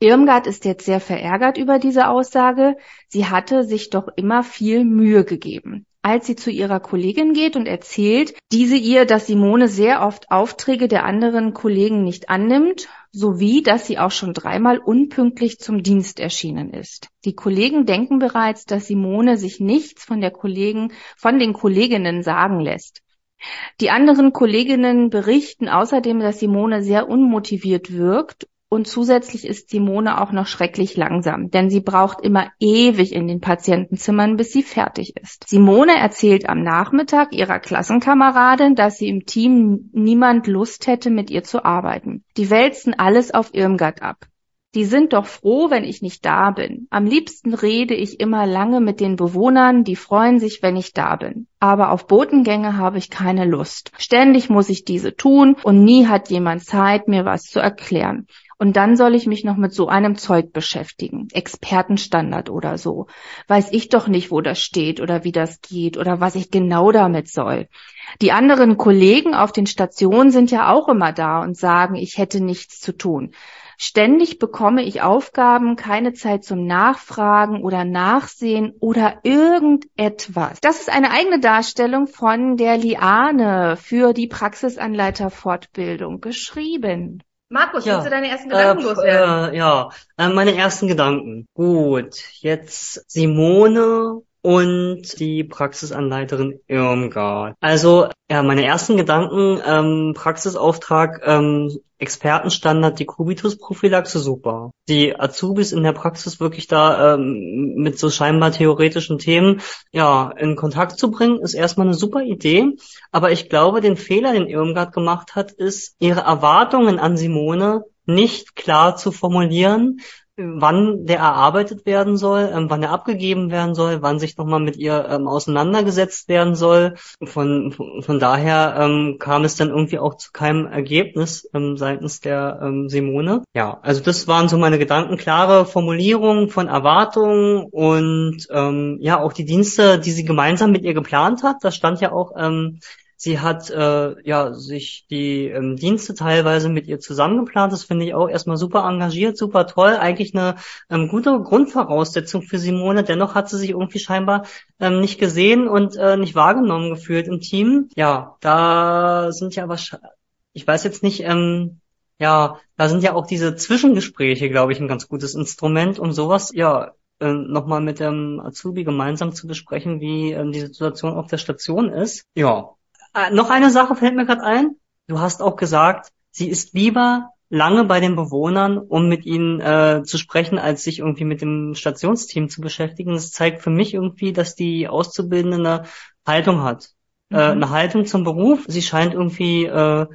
Irmgard ist jetzt sehr verärgert über diese Aussage. Sie hatte sich doch immer viel Mühe gegeben. Als sie zu ihrer Kollegin geht und erzählt, diese ihr, dass Simone sehr oft Aufträge der anderen Kollegen nicht annimmt, sowie dass sie auch schon dreimal unpünktlich zum Dienst erschienen ist. Die Kollegen denken bereits, dass Simone sich nichts von der Kollegen, von den Kolleginnen sagen lässt. Die anderen Kolleginnen berichten außerdem, dass Simone sehr unmotiviert wirkt und zusätzlich ist Simone auch noch schrecklich langsam, denn sie braucht immer ewig in den Patientenzimmern, bis sie fertig ist. Simone erzählt am Nachmittag ihrer Klassenkameradin, dass sie im Team niemand Lust hätte, mit ihr zu arbeiten. Die wälzen alles auf Irmgard ab. Die sind doch froh, wenn ich nicht da bin. Am liebsten rede ich immer lange mit den Bewohnern, die freuen sich, wenn ich da bin. Aber auf Botengänge habe ich keine Lust. Ständig muss ich diese tun und nie hat jemand Zeit, mir was zu erklären. Und dann soll ich mich noch mit so einem Zeug beschäftigen. Expertenstandard oder so. Weiß ich doch nicht, wo das steht oder wie das geht oder was ich genau damit soll. Die anderen Kollegen auf den Stationen sind ja auch immer da und sagen, ich hätte nichts zu tun. Ständig bekomme ich Aufgaben, keine Zeit zum Nachfragen oder Nachsehen oder irgendetwas. Das ist eine eigene Darstellung von der Liane für die Praxisanleiterfortbildung geschrieben. Markus, ja. willst du deine ersten Gedanken äh, loswerden? Äh, ja, äh, meine ersten Gedanken. Gut, jetzt Simone und die Praxisanleiterin Irmgard. Also ja, meine ersten Gedanken, ähm, Praxisauftrag, ähm, Expertenstandard, die Kubitus-Prophylaxe, super. Die Azubis in der Praxis wirklich da ähm, mit so scheinbar theoretischen Themen ja in Kontakt zu bringen, ist erstmal eine super Idee. Aber ich glaube, den Fehler, den Irmgard gemacht hat, ist, ihre Erwartungen an Simone nicht klar zu formulieren, wann der erarbeitet werden soll, ähm, wann er abgegeben werden soll, wann sich nochmal mit ihr ähm, auseinandergesetzt werden soll. Von, von, daher ähm, kam es dann irgendwie auch zu keinem Ergebnis ähm, seitens der ähm, Simone. Ja, also das waren so meine Gedanken, klare Formulierungen von Erwartungen und ähm, ja auch die Dienste, die sie gemeinsam mit ihr geplant hat. Da stand ja auch ähm, Sie hat äh, ja sich die ähm, Dienste teilweise mit ihr zusammengeplant. Das finde ich auch erstmal super engagiert, super toll. Eigentlich eine ähm, gute Grundvoraussetzung für Simone. Dennoch hat sie sich irgendwie scheinbar ähm, nicht gesehen und äh, nicht wahrgenommen gefühlt im Team. Ja, da sind ja wahrscheinlich, ich weiß jetzt nicht, ähm, ja, da sind ja auch diese Zwischengespräche, glaube ich, ein ganz gutes Instrument, um sowas, ja, äh, nochmal mit dem Azubi gemeinsam zu besprechen, wie ähm, die Situation auf der Station ist. Ja, äh, noch eine Sache fällt mir gerade ein. Du hast auch gesagt, sie ist lieber lange bei den Bewohnern, um mit ihnen äh, zu sprechen, als sich irgendwie mit dem Stationsteam zu beschäftigen. Das zeigt für mich irgendwie, dass die Auszubildende eine Haltung hat. Äh, mhm. Äh, eine Haltung zum Beruf. Sie scheint irgendwie äh,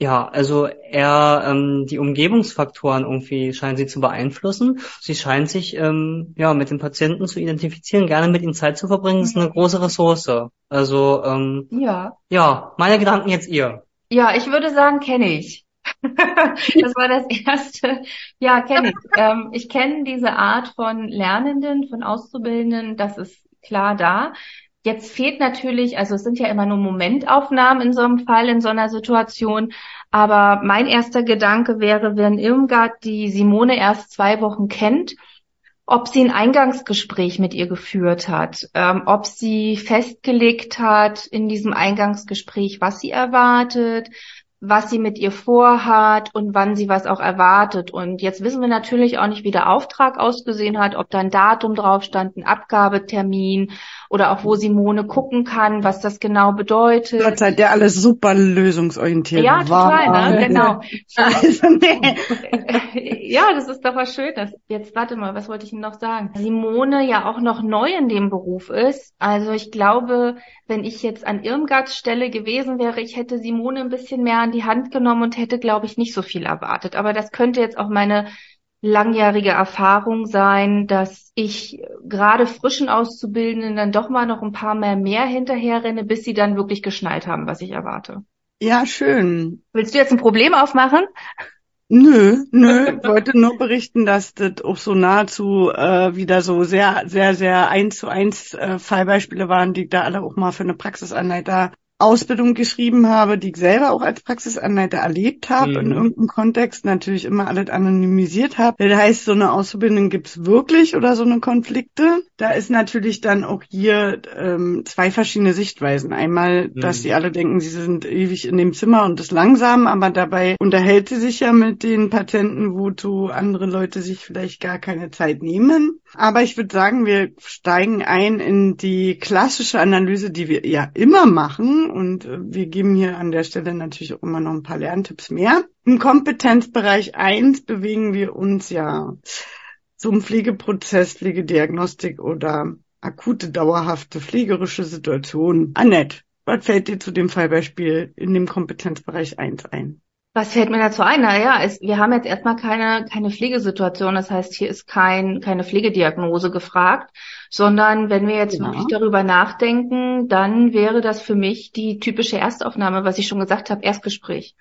ja, also eher ähm, die Umgebungsfaktoren irgendwie scheinen sie zu beeinflussen. Sie scheint sich ähm, ja mit den Patienten zu identifizieren, gerne mit ihnen Zeit zu verbringen. Das ist eine große Ressource. Also ähm, ja, ja, meine Gedanken jetzt ihr. Ja, ich würde sagen, kenne ich. das war das erste. Ja, kenne ich. Ähm, ich kenne diese Art von Lernenden, von Auszubildenden. Das ist klar da. Jetzt fehlt natürlich, also es sind ja immer nur Momentaufnahmen in so einem Fall, in so einer Situation. Aber mein erster Gedanke wäre, wenn Irmgard die Simone erst zwei Wochen kennt, ob sie ein Eingangsgespräch mit ihr geführt hat, ähm, ob sie festgelegt hat in diesem Eingangsgespräch, was sie erwartet, was sie mit ihr vorhat und wann sie was auch erwartet. Und jetzt wissen wir natürlich auch nicht, wie der Auftrag ausgesehen hat, ob da ein Datum drauf stand, ein Abgabetermin oder auch wo Simone gucken kann, was das genau bedeutet. Gott seid ihr alles super lösungsorientiert. Ja, total, ne? genau. Also, nee. ja, das ist doch was Schönes. Jetzt warte mal, was wollte ich Ihnen noch sagen? Simone ja auch noch neu in dem Beruf ist. Also ich glaube, wenn ich jetzt an Irmgards Stelle gewesen wäre, ich hätte Simone ein bisschen mehr an die Hand genommen und hätte, glaube ich, nicht so viel erwartet. Aber das könnte jetzt auch meine langjährige Erfahrung sein, dass ich gerade frischen Auszubildenden dann doch mal noch ein paar mehr mehr hinterherrenne, bis sie dann wirklich geschnallt haben, was ich erwarte. Ja, schön. Willst du jetzt ein Problem aufmachen? Nö, nö, ich wollte nur berichten, dass das auch so nahezu äh, wieder so sehr, sehr, sehr eins zu eins äh, Fallbeispiele waren, die da alle auch mal für eine Praxisanleiter Ausbildung geschrieben habe, die ich selber auch als Praxisanleiter erlebt habe, mhm. in irgendeinem Kontext natürlich immer alles anonymisiert habe. Das heißt, so eine Ausbildung gibt's wirklich oder so eine Konflikte. Da ist natürlich dann auch hier ähm, zwei verschiedene Sichtweisen. Einmal, mhm. dass sie alle denken, sie sind ewig in dem Zimmer und ist langsam, aber dabei unterhält sie sich ja mit den Patienten, wozu andere Leute sich vielleicht gar keine Zeit nehmen. Aber ich würde sagen, wir steigen ein in die klassische Analyse, die wir ja immer machen. Und äh, wir geben hier an der Stelle natürlich auch immer noch ein paar Lerntipps mehr. Im Kompetenzbereich 1 bewegen wir uns ja zum Pflegeprozess, Pflegediagnostik oder akute, dauerhafte pflegerische Situation. Annette, was fällt dir zu dem Fallbeispiel in dem Kompetenzbereich 1 ein? Was fällt mir dazu ein? Naja, es, wir haben jetzt erstmal keine, keine Pflegesituation. Das heißt, hier ist kein, keine Pflegediagnose gefragt, sondern wenn wir jetzt ja. wirklich darüber nachdenken, dann wäre das für mich die typische Erstaufnahme, was ich schon gesagt habe, Erstgespräch.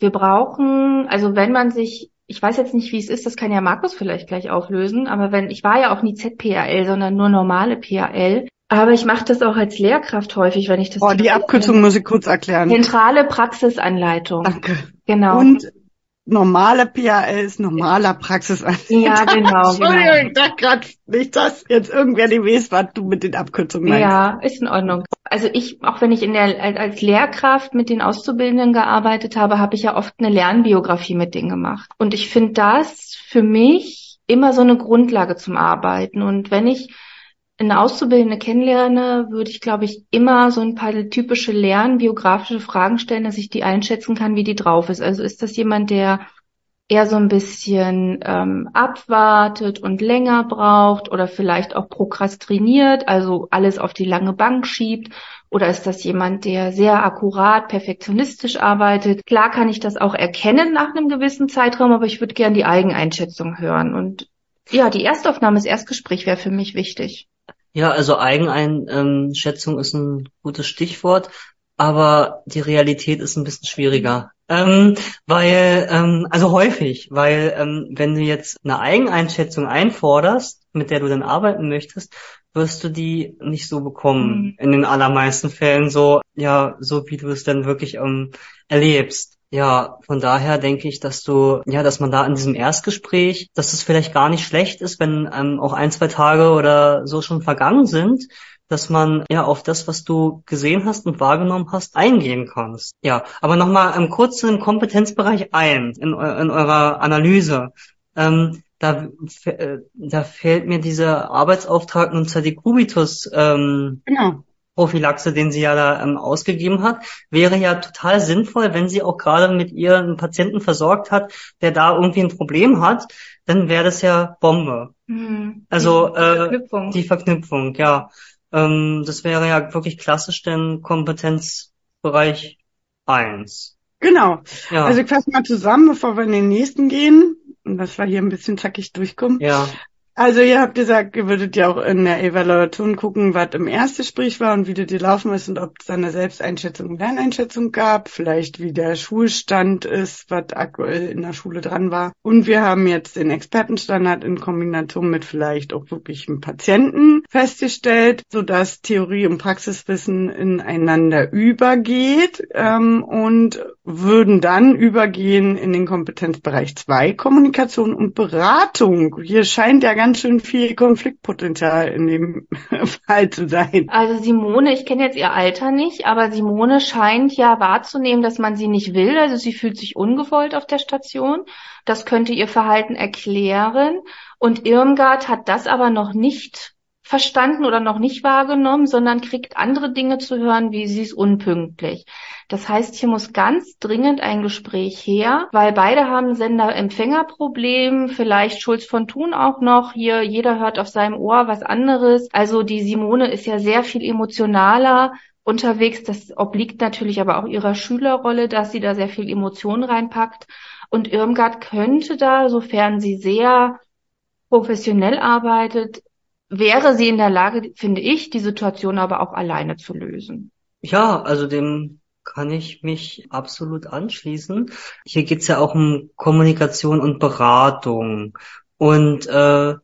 Wir brauchen, also wenn man sich, ich weiß jetzt nicht, wie es ist, das kann ja Markus vielleicht gleich auflösen, aber wenn, ich war ja auch nie ZPAL, sondern nur normale PAL, aber ich mache das auch als Lehrkraft häufig, wenn ich das. Oh, die Abkürzung muss ich kurz erklären. Zentrale Praxisanleitung. Danke. Genau. Und normale PAL ist normaler Praxisanleitung. Ja, genau. Entschuldigung, genau. ich dachte gerade nicht, dass jetzt irgendwer die weiß, was du mit den Abkürzungen meinst. Ja, ist in Ordnung. Also ich, auch wenn ich in der, als Lehrkraft mit den Auszubildenden gearbeitet habe, habe ich ja oft eine Lernbiografie mit denen gemacht. Und ich finde das für mich immer so eine Grundlage zum Arbeiten. Und wenn ich eine Auszubildende kennenlerne, würde ich, glaube ich, immer so ein paar typische lernbiografische Fragen stellen, dass ich die einschätzen kann, wie die drauf ist. Also ist das jemand, der eher so ein bisschen ähm, abwartet und länger braucht oder vielleicht auch prokrastiniert, also alles auf die lange Bank schiebt? Oder ist das jemand, der sehr akkurat, perfektionistisch arbeitet? Klar kann ich das auch erkennen nach einem gewissen Zeitraum, aber ich würde gern die Eigeneinschätzung hören. Und ja, die Erstaufnahme, das Erstgespräch wäre für mich wichtig. Ja, also Eigeneinschätzung ist ein gutes Stichwort, aber die Realität ist ein bisschen schwieriger. Ähm, weil, ähm, also häufig, weil ähm, wenn du jetzt eine Eigeneinschätzung einforderst, mit der du dann arbeiten möchtest, wirst du die nicht so bekommen. Mhm. In den allermeisten Fällen so, ja, so wie du es dann wirklich ähm, erlebst. Ja, von daher denke ich, dass du, ja, dass man da in diesem Erstgespräch, dass es vielleicht gar nicht schlecht ist, wenn ähm, auch ein, zwei Tage oder so schon vergangen sind, dass man ja auf das, was du gesehen hast und wahrgenommen hast, eingehen kannst. Ja, aber nochmal ähm, kurz in den Kompetenzbereich ein, in, in eurer Analyse. Ähm, da, äh, da fällt mir dieser Arbeitsauftrag Nunza de Cubitus ähm, genau Prophylaxe, den sie ja da ähm, ausgegeben hat, wäre ja total sinnvoll, wenn sie auch gerade mit ihr einen Patienten versorgt hat, der da irgendwie ein Problem hat, dann wäre das ja Bombe. Mhm. Also die äh, Verknüpfung. die Verknüpfung, ja. Ähm, das wäre ja wirklich klassisch denn Kompetenzbereich eins. Genau. Ja. Also ich fasse mal zusammen, bevor wir in den nächsten gehen, und dass wir hier ein bisschen zackig durchkommen. Ja. Also ihr habt gesagt, ihr würdet ja auch in der Evaluation gucken, was im Erstgespräch war und wie das gelaufen ist und ob es da eine Selbsteinschätzung und Lerneinschätzung gab, vielleicht wie der Schulstand ist, was aktuell in der Schule dran war. Und wir haben jetzt den Expertenstandard in Kombination mit vielleicht auch wirklich einem Patienten festgestellt, sodass Theorie und Praxiswissen ineinander übergeht ähm, und würden dann übergehen in den Kompetenzbereich 2, Kommunikation und Beratung. Hier scheint ja ganz schön viel Konfliktpotenzial in dem Fall zu sein. Also Simone, ich kenne jetzt ihr Alter nicht, aber Simone scheint ja wahrzunehmen, dass man sie nicht will. Also sie fühlt sich ungewollt auf der Station. Das könnte ihr Verhalten erklären. Und Irmgard hat das aber noch nicht verstanden oder noch nicht wahrgenommen, sondern kriegt andere Dinge zu hören, wie sie ist unpünktlich. Das heißt, hier muss ganz dringend ein Gespräch her, weil beide haben Sender-Empfänger-Problem, vielleicht Schulz von Thun auch noch. Hier, jeder hört auf seinem Ohr was anderes. Also die Simone ist ja sehr viel emotionaler unterwegs. Das obliegt natürlich aber auch ihrer Schülerrolle, dass sie da sehr viel Emotionen reinpackt. Und Irmgard könnte da, sofern sie sehr professionell arbeitet, wäre sie in der Lage, finde ich, die Situation aber auch alleine zu lösen. Ja, also dem kann ich mich absolut anschließen. Hier geht's ja auch um Kommunikation und Beratung. Und äh,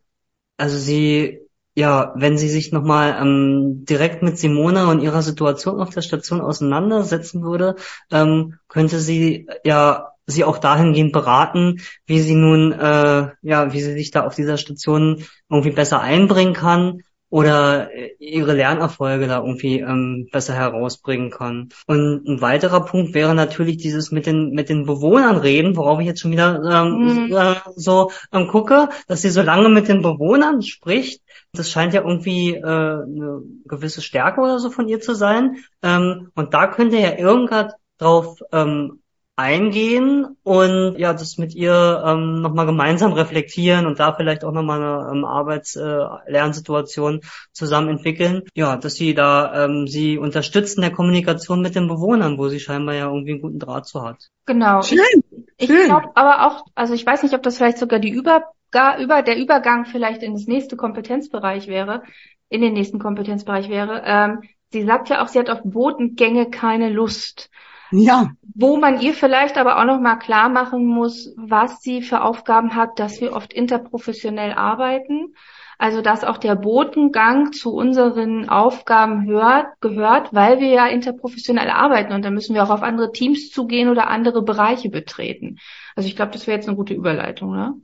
also sie, ja, wenn sie sich nochmal ähm, direkt mit Simona und ihrer Situation auf der Station auseinandersetzen würde, ähm, könnte sie ja sie auch dahingehend beraten, wie sie nun, äh, ja, wie sie sich da auf dieser Station irgendwie besser einbringen kann oder ihre Lernerfolge da irgendwie ähm, besser herausbringen kann. Und ein weiterer Punkt wäre natürlich dieses mit den mit den Bewohnern reden, worauf ich jetzt schon wieder ähm, mhm. äh, so ähm, gucke, dass sie so lange mit den Bewohnern spricht. Das scheint ja irgendwie äh, eine gewisse Stärke oder so von ihr zu sein. Ähm, und da könnte ja irgendwas drauf ähm, eingehen und ja, das mit ihr ähm, nochmal gemeinsam reflektieren und da vielleicht auch nochmal eine ähm, Arbeits-Lernsituation äh, zusammen entwickeln. Ja, dass sie da ähm, sie unterstützen der Kommunikation mit den Bewohnern, wo sie scheinbar ja irgendwie einen guten Draht zu hat. Genau. Schön. Ich, ich glaube aber auch, also ich weiß nicht, ob das vielleicht sogar die über, gar, über der Übergang vielleicht in das nächste Kompetenzbereich wäre, in den nächsten Kompetenzbereich wäre. Ähm, sie sagt ja auch, sie hat auf Botengänge keine Lust. Ja. Wo man ihr vielleicht aber auch noch mal klar machen muss, was sie für Aufgaben hat, dass wir oft interprofessionell arbeiten. Also dass auch der Botengang zu unseren Aufgaben hört, gehört, weil wir ja interprofessionell arbeiten und dann müssen wir auch auf andere Teams zugehen oder andere Bereiche betreten. Also ich glaube, das wäre jetzt eine gute Überleitung, ne?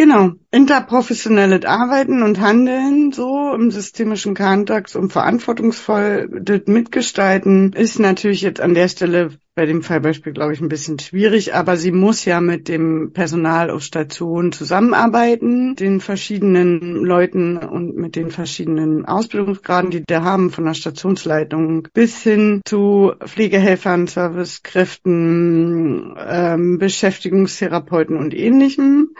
Genau, interprofessionelles Arbeiten und Handeln so im systemischen Kontext und verantwortungsvoll mitgestalten ist natürlich jetzt an der Stelle bei dem Fallbeispiel, glaube ich, ein bisschen schwierig, aber sie muss ja mit dem Personal auf Station zusammenarbeiten, den verschiedenen Leuten und mit den verschiedenen Ausbildungsgraden, die da haben, von der Stationsleitung bis hin zu Pflegehelfern, Servicekräften, ähm, Beschäftigungstherapeuten und ähnlichem.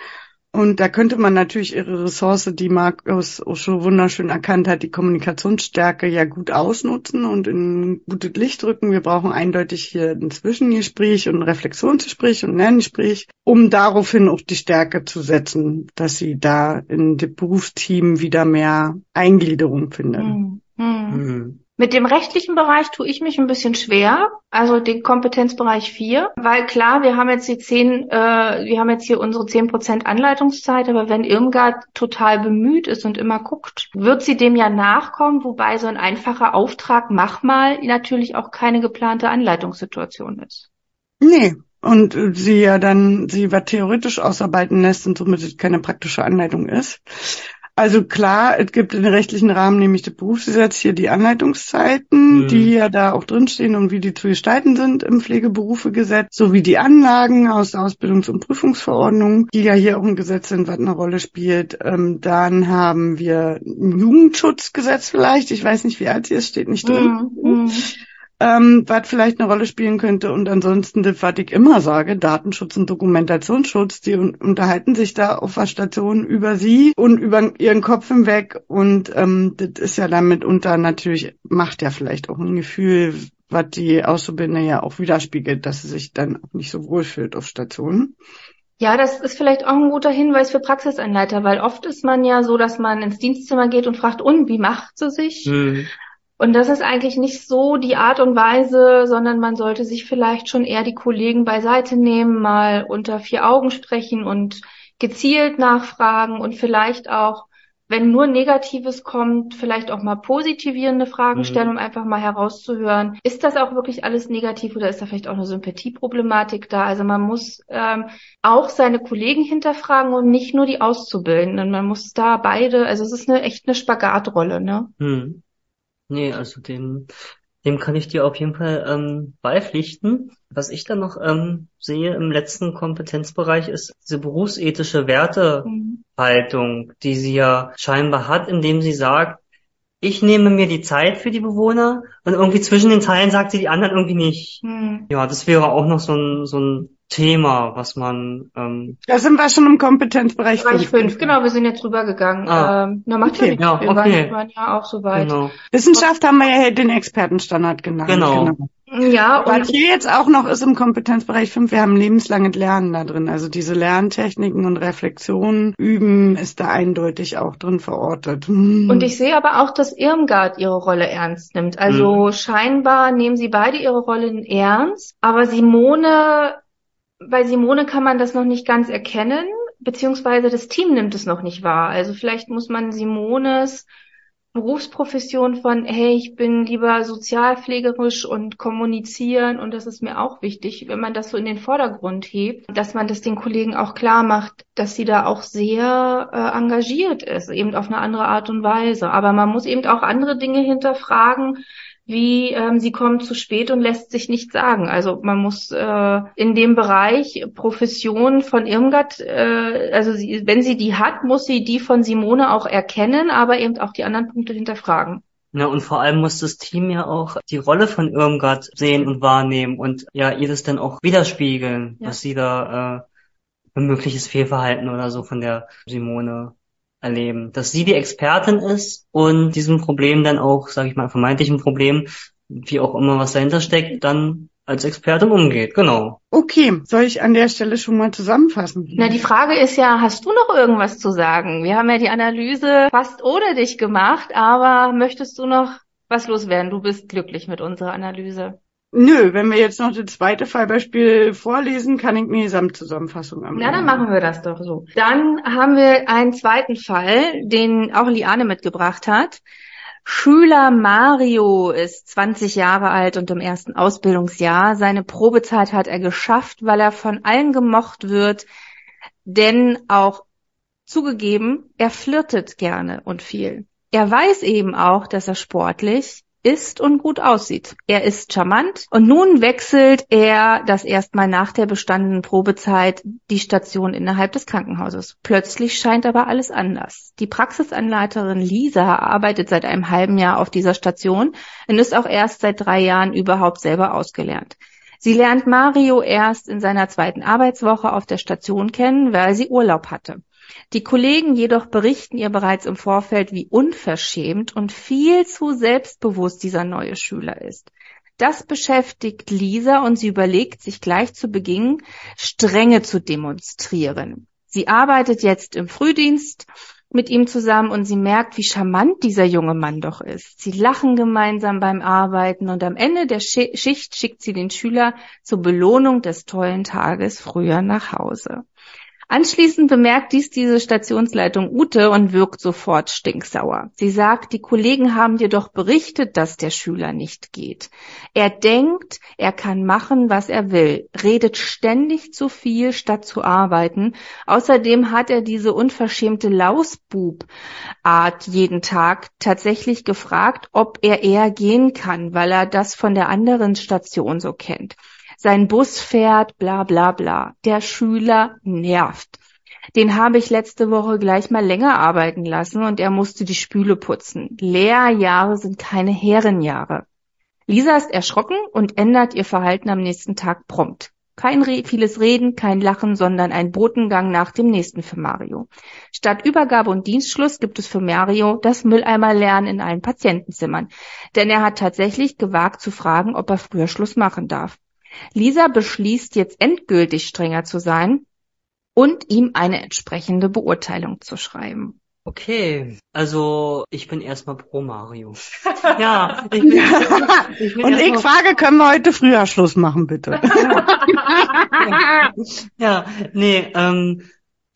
Und da könnte man natürlich ihre Ressource, die Markus auch schon wunderschön erkannt hat, die Kommunikationsstärke ja gut ausnutzen und in gutes Licht rücken. Wir brauchen eindeutig hier ein Zwischengespräch und ein Reflexionsgespräch und ein Lerngespräch, um daraufhin auch die Stärke zu setzen, dass sie da in das Berufsteam wieder mehr Eingliederung finden. Hm. Hm. Mit dem rechtlichen Bereich tue ich mich ein bisschen schwer, also den Kompetenzbereich 4, weil klar, wir haben jetzt die 10, äh, wir haben jetzt hier unsere 10% Anleitungszeit, aber wenn Irmgard total bemüht ist und immer guckt, wird sie dem ja nachkommen, wobei so ein einfacher Auftrag, mach mal, natürlich auch keine geplante Anleitungssituation ist. Nee, und sie ja dann, sie was theoretisch ausarbeiten lässt und somit keine praktische Anleitung ist. Also klar, es gibt den rechtlichen Rahmen, nämlich das Berufsgesetz, hier die Anleitungszeiten, Mhm. die ja da auch drinstehen und wie die zu gestalten sind im Pflegeberufegesetz, sowie die Anlagen aus der Ausbildungs- und Prüfungsverordnung, die ja hier auch ein Gesetz sind, was eine Rolle spielt. Ähm, dann haben wir ein Jugendschutzgesetz vielleicht, ich weiß nicht, wie alt sie ist, steht nicht drin. Mhm. Ähm, was vielleicht eine Rolle spielen könnte. Und ansonsten, das, was ich immer sage, Datenschutz und Dokumentationsschutz, die un unterhalten sich da auf der Station über sie und über ihren Kopf hinweg. Und ähm, das ist ja dann mitunter natürlich, macht ja vielleicht auch ein Gefühl, was die Auszubildende ja auch widerspiegelt, dass sie sich dann auch nicht so wohl fühlt auf Stationen. Ja, das ist vielleicht auch ein guter Hinweis für Praxisanleiter, weil oft ist man ja so, dass man ins Dienstzimmer geht und fragt, und wie macht sie sich? Mhm. Und das ist eigentlich nicht so die Art und Weise, sondern man sollte sich vielleicht schon eher die Kollegen beiseite nehmen, mal unter vier Augen sprechen und gezielt nachfragen und vielleicht auch, wenn nur Negatives kommt, vielleicht auch mal positivierende Fragen Mhm. stellen, um einfach mal herauszuhören, ist das auch wirklich alles negativ oder ist da vielleicht auch eine Sympathieproblematik da? Also man muss ähm, auch seine Kollegen hinterfragen und nicht nur die Auszubildenden. Man muss da beide, also es ist eine echt eine Spagatrolle, ne? Hm. Nee, also dem, dem kann ich dir auf jeden Fall ähm, beipflichten. Was ich dann noch ähm, sehe im letzten Kompetenzbereich ist diese berufsethische Wertehaltung, die sie ja scheinbar hat, indem sie sagt, ich nehme mir die Zeit für die Bewohner und irgendwie zwischen den Teilen sagt sie die anderen irgendwie nicht. Hm. Ja, das wäre auch noch so ein, so ein Thema, was man ähm, Da sind wir schon im Kompetenzbereich Bereich fünf. 5, genau, wir sind jetzt rübergegangen. Ah. Ähm, na, macht Okay. ja nichts. Ja, wir okay. waren, waren ja auch so weit. genau. Wissenschaft haben wir ja den Expertenstandard genannt. Genau. Ja, Was und hier jetzt auch noch ist im Kompetenzbereich 5, wir haben lebenslanges Lernen da drin. Also diese Lerntechniken und Reflexionen üben ist da eindeutig auch drin verortet. Hm. Und ich sehe aber auch, dass Irmgard ihre Rolle ernst nimmt. Also scheinbar nehmen sie beide ihre Rollen ernst, aber Simone, bei Simone kann man das noch nicht ganz erkennen, beziehungsweise das Team nimmt es noch nicht wahr. Also vielleicht muss man Simones Berufsprofession von, hey, ich bin lieber sozialpflegerisch und kommunizieren und das ist mir auch wichtig, wenn man das so in den Vordergrund hebt, dass man das den Kollegen auch klar macht, dass sie da auch sehr äh, engagiert ist, eben auf eine andere Art und Weise. Aber man muss eben auch andere Dinge hinterfragen, wie ähm, sie kommt zu spät und lässt sich nicht sagen. Also man muss äh, in dem Bereich Profession von Irmgard, äh, also sie, wenn sie die hat, muss sie die von Simone auch erkennen, aber eben auch die anderen Punkte hinterfragen. Ja, und vor allem muss das Team ja auch die Rolle von Irmgard sehen und wahrnehmen und ja, ihr das dann auch widerspiegeln, Ja. was sie da äh, ein mögliches Fehlverhalten oder so von der Simone erleben. Dass sie die Expertin ist und diesem Problem dann auch, sage ich mal, vermeintlichen Problem, wie auch immer was dahinter steckt, dann als Expertin umgeht. Genau. Okay, soll ich an der Stelle schon mal zusammenfassen? Na, die Frage ist ja, hast du noch irgendwas zu sagen? Wir haben ja die Analyse fast ohne dich gemacht, aber möchtest du noch was loswerden? Du bist glücklich mit unserer Analyse. Nö, wenn wir jetzt noch das zweite Fallbeispiel vorlesen, kann ich mir die Gesamtzusammenfassung am Na, dann machen wir das doch so. Dann haben wir einen zweiten Fall, den auch Liane mitgebracht hat. Schüler Mario ist 20 Jahre alt und im ersten Ausbildungsjahr. Seine Probezeit hat er geschafft, weil er von allen gemocht wird, denn auch zugegeben, er flirtet gerne und viel. Er weiß eben auch, dass er sportlich ist und gut aussieht. Er ist charmant und nun wechselt er das erstmal nach der bestandenen Probezeit die Station innerhalb des Krankenhauses. Plötzlich scheint aber alles anders. Die Praxisanleiterin Lisa arbeitet seit einem halben Jahr auf dieser Station und ist auch erst seit drei Jahren überhaupt selber ausgelernt. Sie lernt Mario erst in seiner zweiten Arbeitswoche auf der Station kennen, weil sie Urlaub hatte. Die Kollegen jedoch berichten ihr bereits im Vorfeld, wie unverschämt und viel zu selbstbewusst dieser neue Schüler ist. Das beschäftigt Lisa und sie überlegt, sich gleich zu Beginn Strenge zu demonstrieren. Sie arbeitet jetzt im Frühdienst mit ihm zusammen und sie merkt, wie charmant dieser junge Mann doch ist. Sie lachen gemeinsam beim Arbeiten und am Ende der Schi- Schicht schickt sie den Schüler zur Belohnung des tollen Tages früher nach Hause. Anschließend bemerkt dies diese Stationsleitung Ute und wirkt sofort stinksauer. Sie sagt, die Kollegen haben dir doch berichtet, dass der Schüler nicht geht. Er denkt, er kann machen, was er will, redet ständig zu viel, statt zu arbeiten. Außerdem hat er diese unverschämte Lausbub-Art jeden Tag tatsächlich gefragt, ob er eher gehen kann, weil er das von der anderen Station so kennt sein Bus fährt, bla bla bla. Der Schüler nervt. Den habe ich letzte Woche gleich mal länger arbeiten lassen und er musste die Spüle putzen. Lehrjahre sind keine Herrenjahre. Lisa ist erschrocken und ändert ihr Verhalten am nächsten Tag prompt. Kein Re vieles Reden, kein Lachen, sondern ein Botengang nach dem nächsten für Mario. Statt Übergabe und Dienstschluss gibt es für Mario das Mülleimerlernen in allen Patientenzimmern. Denn er hat tatsächlich gewagt zu fragen, ob er früher Schluss machen darf. Lisa beschließt jetzt endgültig strenger zu sein und ihm eine entsprechende Beurteilung zu schreiben. Okay, also ich bin erstmal pro Mario. ja, ich bin, ich bin Und ich frage, können wir heute früher Schluss machen, bitte? ja, ja, nee, ähm,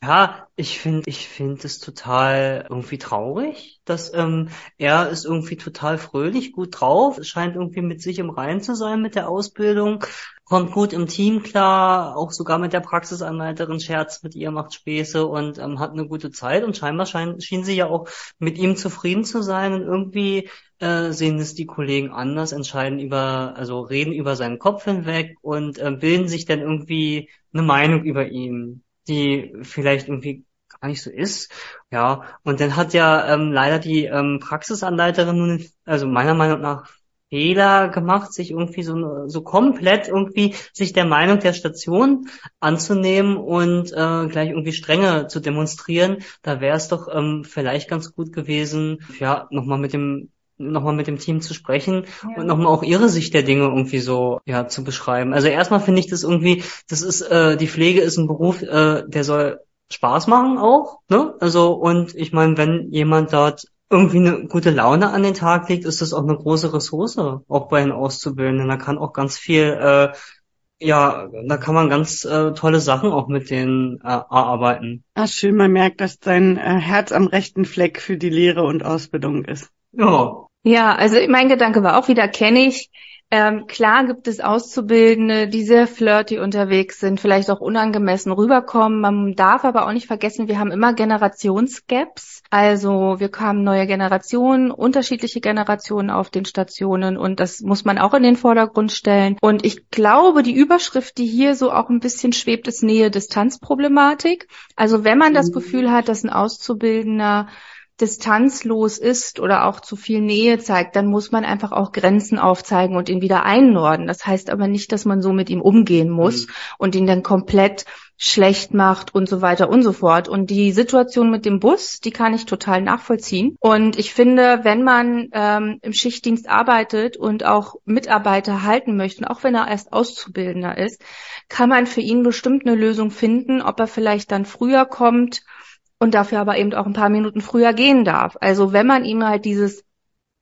ja, ich finde, ich finde es total irgendwie traurig, dass ähm, er ist irgendwie total fröhlich, gut drauf, scheint irgendwie mit sich im Reinen zu sein mit der Ausbildung, kommt gut im Team klar, auch sogar mit der Praxisanleiterin Scherz mit ihr, macht Späße und ähm, hat eine gute Zeit und scheinbar schein, schien sie ja auch mit ihm zufrieden zu sein und irgendwie äh, sehen es die Kollegen anders, entscheiden über, also reden über seinen Kopf hinweg und äh, bilden sich dann irgendwie eine Meinung über ihn die vielleicht irgendwie gar nicht so ist. Ja, und dann hat ja ähm, leider die ähm, Praxisanleiterin nun, also meiner Meinung nach Fehler gemacht, sich irgendwie so, so komplett irgendwie sich der Meinung der Station anzunehmen und äh, gleich irgendwie Strenge zu demonstrieren. Da wäre es doch ähm, vielleicht ganz gut gewesen, ja, nochmal mit dem nochmal mit dem Team zu sprechen ja. und nochmal auch ihre Sicht der Dinge irgendwie so ja zu beschreiben. Also erstmal finde ich das irgendwie, das ist äh, die Pflege ist ein Beruf, äh, der soll Spaß machen auch, ne? Also und ich meine, wenn jemand dort irgendwie eine gute Laune an den Tag legt, ist das auch eine große Ressource, auch bei den Auszubildenden. Da kann auch ganz viel, äh, ja, da kann man ganz äh, tolle Sachen auch mit denen äh, erarbeiten. Ach schön, man merkt, dass dein äh, Herz am rechten Fleck für die Lehre und Ausbildung ist. Ja. Ja, also mein Gedanke war auch wieder, kenne ich. Ähm, klar gibt es Auszubildende, die sehr flirty unterwegs sind, vielleicht auch unangemessen rüberkommen. Man darf aber auch nicht vergessen, wir haben immer Generationsgaps. Also wir haben neue Generationen, unterschiedliche Generationen auf den Stationen und das muss man auch in den Vordergrund stellen. Und ich glaube, die Überschrift, die hier so auch ein bisschen schwebt, ist Nähe-Distanz-Problematik. Also wenn man das mhm. Gefühl hat, dass ein Auszubildender distanzlos ist oder auch zu viel Nähe zeigt, dann muss man einfach auch Grenzen aufzeigen und ihn wieder einnorden. Das heißt aber nicht, dass man so mit ihm umgehen muss mhm. und ihn dann komplett schlecht macht und so weiter und so fort. Und die Situation mit dem Bus, die kann ich total nachvollziehen. Und ich finde, wenn man ähm, im Schichtdienst arbeitet und auch Mitarbeiter halten möchte, auch wenn er erst Auszubildender ist, kann man für ihn bestimmt eine Lösung finden, ob er vielleicht dann früher kommt und dafür aber eben auch ein paar Minuten früher gehen darf. Also wenn man ihm halt dieses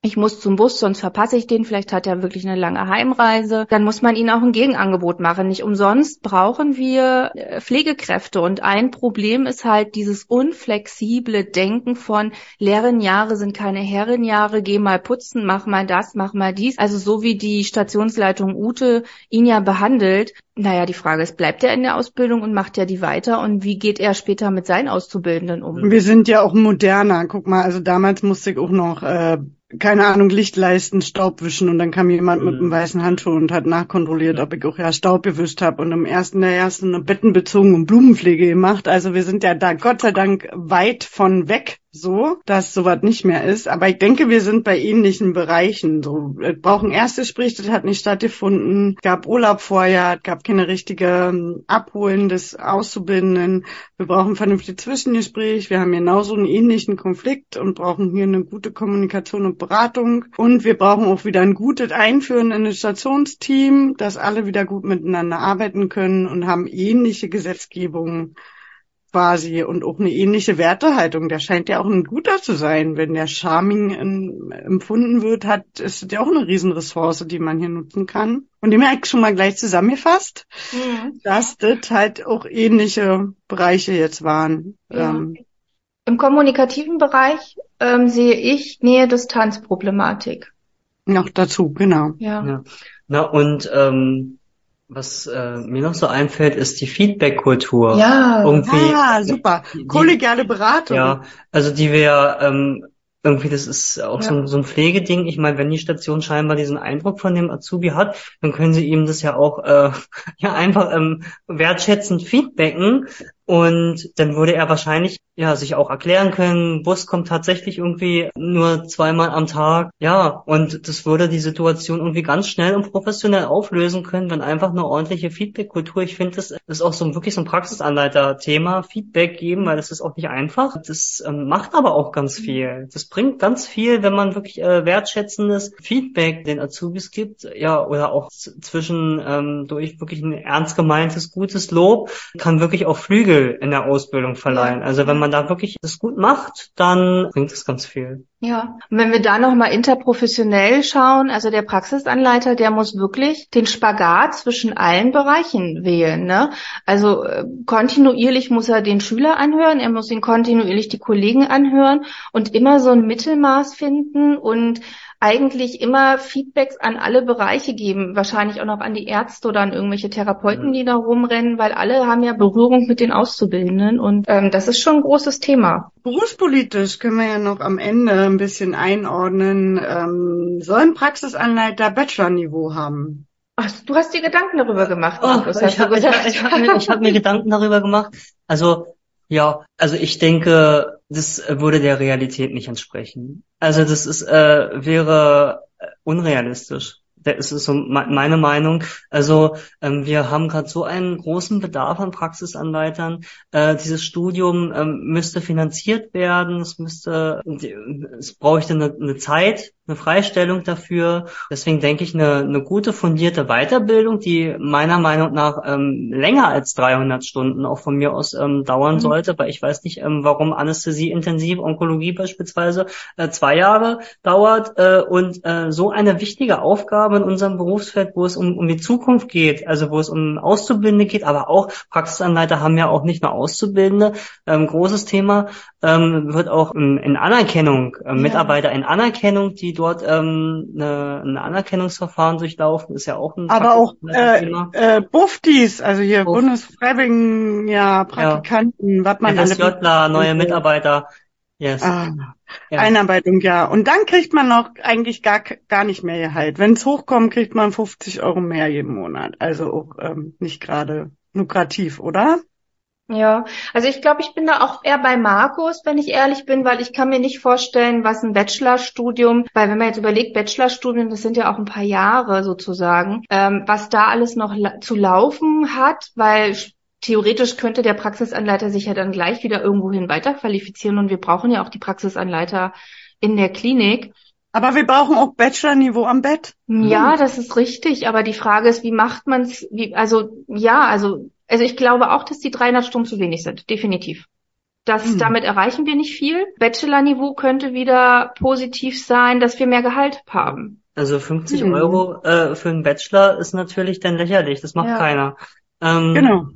ich muss zum Bus, sonst verpasse ich den, vielleicht hat er wirklich eine lange Heimreise, dann muss man ihnen auch ein Gegenangebot machen. Nicht umsonst brauchen wir äh, Pflegekräfte und ein Problem ist halt dieses unflexible Denken von Lehrenjahre sind keine Herrenjahre, geh mal putzen, mach mal das, mach mal dies. Also so wie die Stationsleitung Ute ihn ja behandelt, naja, die Frage ist, bleibt er in der Ausbildung und macht er die weiter und wie geht er später mit seinen Auszubildenden um? Wir sind ja auch moderner. Guck mal, also damals musste ich auch noch äh, keine Ahnung, Licht leisten, Staub wischen und dann kam jemand mit einem weißen Handschuh und hat nachkontrolliert, ob ich auch ja Staub gewischt habe und im ersten der ersten eine Bettenbezogen und Blumenpflege gemacht. Also wir sind ja da Gott sei Dank weit von weg so, dass sowas nicht mehr ist. Aber ich denke, wir sind bei ähnlichen Bereichen. So, wir brauchen Erstgespräch, das hat nicht stattgefunden. Gab Urlaub vorher, gab keine richtige ähm, Abholen des Auszubildenden. Wir brauchen vernünftig Zwischengespräch. Wir haben genauso einen ähnlichen Konflikt und brauchen hier eine gute Kommunikation und Beratung. Und wir brauchen auch wieder ein gutes Einführen in das Stationsteam, dass alle wieder gut miteinander arbeiten können und haben ähnliche Gesetzgebungen quasi und auch eine ähnliche Wertehaltung. Der scheint ja auch ein guter zu sein. Wenn der Charming in, empfunden wird, hat, ist das ja auch eine Riesenressource, die man hier nutzen kann. Und dem eigentlich schon mal gleich zusammengefasst, mhm. dass das halt auch ähnliche Bereiche jetzt waren. Ja. Ähm, Im kommunikativen Bereich ähm, sehe ich Nähe-Distanz-Problematik. Noch dazu, genau. Ja. ja. Na und ähm, was äh, mir noch so einfällt, ist die Feedback-Kultur. Ja, Irgendwie, ah, super. Die, Kollegiale Beratung. Ja, also die wir ähm, irgendwie, das ist auch ja. so, ein, so ein Pflegeding. Ich meine, wenn die Station scheinbar diesen Eindruck von dem Azubi hat, dann können sie ihm das ja auch äh, ja einfach ähm, wertschätzend feedbacken und dann würde er wahrscheinlich ja sich auch erklären können, Bus kommt tatsächlich irgendwie nur zweimal am Tag. Ja, und das würde die Situation irgendwie ganz schnell und professionell auflösen können, wenn einfach eine ordentliche Feedback-Kultur. Ich finde, das ist auch so wirklich so ein Praxisanleiter-Thema, Feedback geben, weil das ist auch nicht einfach. Das ähm, macht aber auch ganz viel. Das bringt ganz viel, wenn man wirklich äh, wertschätzendes Feedback den Azubis gibt, ja, oder auch zwischen ähm, durch wirklich ein ernst gemeintes, gutes Lob, kann wirklich auch Flügel in der Ausbildung verleihen. Also wenn man da wirklich das gut macht, dann bringt es ganz viel. Ja, und wenn wir da nochmal interprofessionell schauen, also der Praxisanleiter, der muss wirklich den Spagat zwischen allen Bereichen wählen. Ne? Also äh, kontinuierlich muss er den Schüler anhören, er muss ihn kontinuierlich die Kollegen anhören und immer so ein Mittelmaß finden und eigentlich immer Feedbacks an alle Bereiche geben, wahrscheinlich auch noch an die Ärzte oder an irgendwelche Therapeuten, die da rumrennen, weil alle haben ja Berührung mit den Auszubildenden und ähm, das ist schon ein großes Thema. Berufspolitisch können wir ja noch am Ende ein bisschen einordnen. Ähm, sollen Praxisanleiter Bachelor-Niveau haben? Ach, du hast dir Gedanken darüber gemacht. Oh, ich habe hab mir, hab mir Gedanken darüber gemacht. Also ja, also ich denke, das würde der Realität nicht entsprechen. Also das ist äh, wäre unrealistisch. Das ist so meine Meinung. Also ähm, wir haben gerade so einen großen Bedarf an Praxisanleitern. Äh, dieses Studium ähm, müsste finanziert werden. Es müsste, es bräuchte eine, eine Zeit, eine Freistellung dafür. Deswegen denke ich, eine, eine gute fundierte Weiterbildung, die meiner Meinung nach ähm, länger als 300 Stunden auch von mir aus ähm, dauern mhm. sollte, weil ich weiß nicht, ähm, warum Anästhesie, Intensiv, Onkologie beispielsweise äh, zwei Jahre dauert äh, und äh, so eine wichtige Aufgabe in unserem Berufsfeld, wo es um, um die Zukunft geht, also wo es um Auszubildende geht, aber auch Praxisanleiter haben ja auch nicht nur Auszubildende. Ähm, großes Thema ähm, wird auch in, in Anerkennung, äh, Mitarbeiter in Anerkennung, die dort ähm, eine, ein Anerkennungsverfahren durchlaufen, ist ja auch ein Aber auch äh, äh, Buftis, also hier Buff. Bundesfreiwilligen ja, Praktikanten, ja. was man FSJler, neue Mitarbeiter. Yes. Ah, ja. Einarbeitung, ja. Und dann kriegt man noch eigentlich gar, gar nicht mehr Gehalt. Wenn es hochkommt, kriegt man 50 Euro mehr jeden Monat. Also auch ähm, nicht gerade lukrativ, oder? Ja, also ich glaube, ich bin da auch eher bei Markus, wenn ich ehrlich bin, weil ich kann mir nicht vorstellen, was ein Bachelorstudium, weil wenn man jetzt überlegt, Bachelorstudium, das sind ja auch ein paar Jahre sozusagen, ähm, was da alles noch la zu laufen hat, weil theoretisch könnte der Praxisanleiter sich ja dann gleich wieder irgendwohin weiterqualifizieren und wir brauchen ja auch die Praxisanleiter in der Klinik. Aber wir brauchen auch Bachelor-Niveau am Bett. Ja, das ist richtig. Aber die Frage ist, wie macht man es? Also ja, also also ich glaube auch, dass die 300 Stunden zu wenig sind, definitiv. Das, mhm. Damit erreichen wir nicht viel. Bachelor-Niveau könnte wieder positiv sein, dass wir mehr Gehalt haben. Also 50 mhm. Euro äh, für einen Bachelor ist natürlich dann lächerlich. Das macht ja. keiner. Ähm, genau.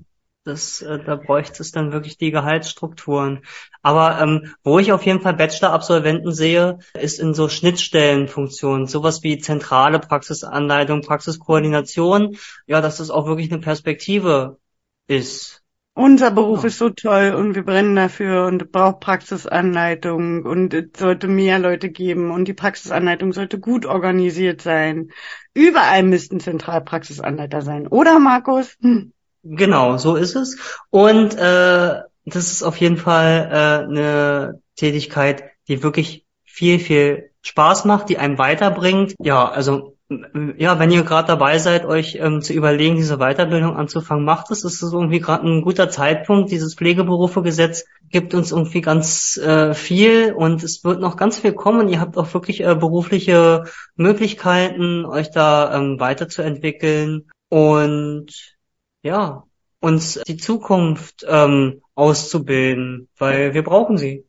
Das, äh, da bräuchte es dann wirklich die Gehaltsstrukturen. Aber ähm, wo ich auf jeden Fall Bachelor-Absolventen sehe, ist in so Schnittstellenfunktionen, sowas wie zentrale Praxisanleitung, Praxiskoordination. Ja, dass das auch wirklich eine Perspektive ist. Unser Beruf ja. ist so toll und wir brennen dafür und braucht Praxisanleitung und es sollte mehr Leute geben und die Praxisanleitung sollte gut organisiert sein. Überall müssten Zentralpraxisanleiter sein, oder Markus? Hm. Genau, so ist es. Und äh, das ist auf jeden Fall äh, eine Tätigkeit, die wirklich viel, viel Spaß macht, die einem weiterbringt. Ja, also ja, wenn ihr gerade dabei seid, euch ähm, zu überlegen, diese Weiterbildung anzufangen, macht es. Es ist irgendwie gerade ein guter Zeitpunkt. Dieses Pflegeberufegesetz gibt uns irgendwie ganz äh, viel und es wird noch ganz viel kommen. Ihr habt auch wirklich äh, berufliche Möglichkeiten, euch da ähm, weiterzuentwickeln. Und ja, uns die Zukunft ähm, auszubilden, weil wir brauchen sie.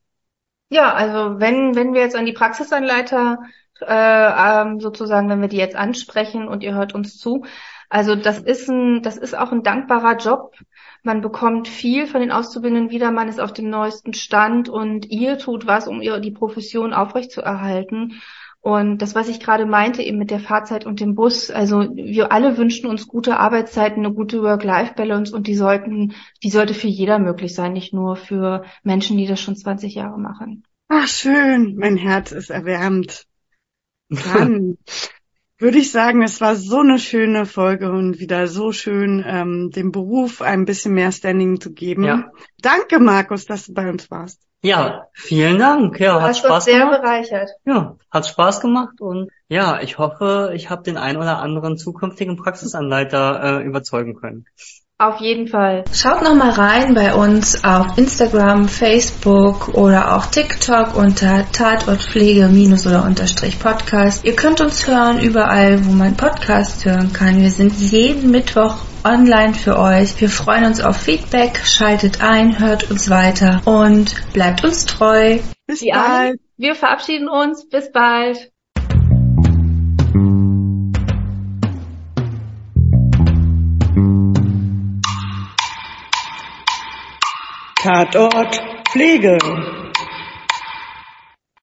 Ja, also wenn, wenn wir jetzt an die Praxisanleiter äh, ähm, sozusagen, wenn wir die jetzt ansprechen und ihr hört uns zu, also das ist ein, das ist auch ein dankbarer Job. Man bekommt viel von den Auszubildenden wieder, man ist auf dem neuesten Stand und ihr tut was, um ihr die Profession aufrechtzuerhalten. Und das, was ich gerade meinte, eben mit der Fahrzeit und dem Bus, also wir alle wünschen uns gute Arbeitszeiten, eine gute Work-Life-Balance und die sollten, die sollte für jeder möglich sein, nicht nur für Menschen, die das schon 20 Jahre machen. Ach, schön. Mein Herz ist erwärmt. Dann würde ich sagen, es war so eine schöne Folge und wieder so schön, ähm, dem Beruf ein bisschen mehr Standing zu geben. Ja. Danke, Markus, dass du bei uns warst. Ja, vielen Dank. Ja, hat Spaß sehr gemacht. bereichert. Ja, hat Spaß gemacht und ja, ich hoffe, ich habe den ein oder anderen zukünftigen Praxisanleiter äh, überzeugen können. Auf jeden Fall. Schaut noch mal rein bei uns auf Instagram, Facebook oder auch TikTok unter Tatortpflege minus oder unterstrich Podcast. Ihr könnt uns hören überall, wo man Podcast hören kann. Wir sind jeden Mittwoch online für euch. Wir freuen uns auf Feedback. Schaltet ein, hört uns weiter und bleibt uns treu. Bis bald. Wir verabschieden uns. Bis bald. Tatort Pflege.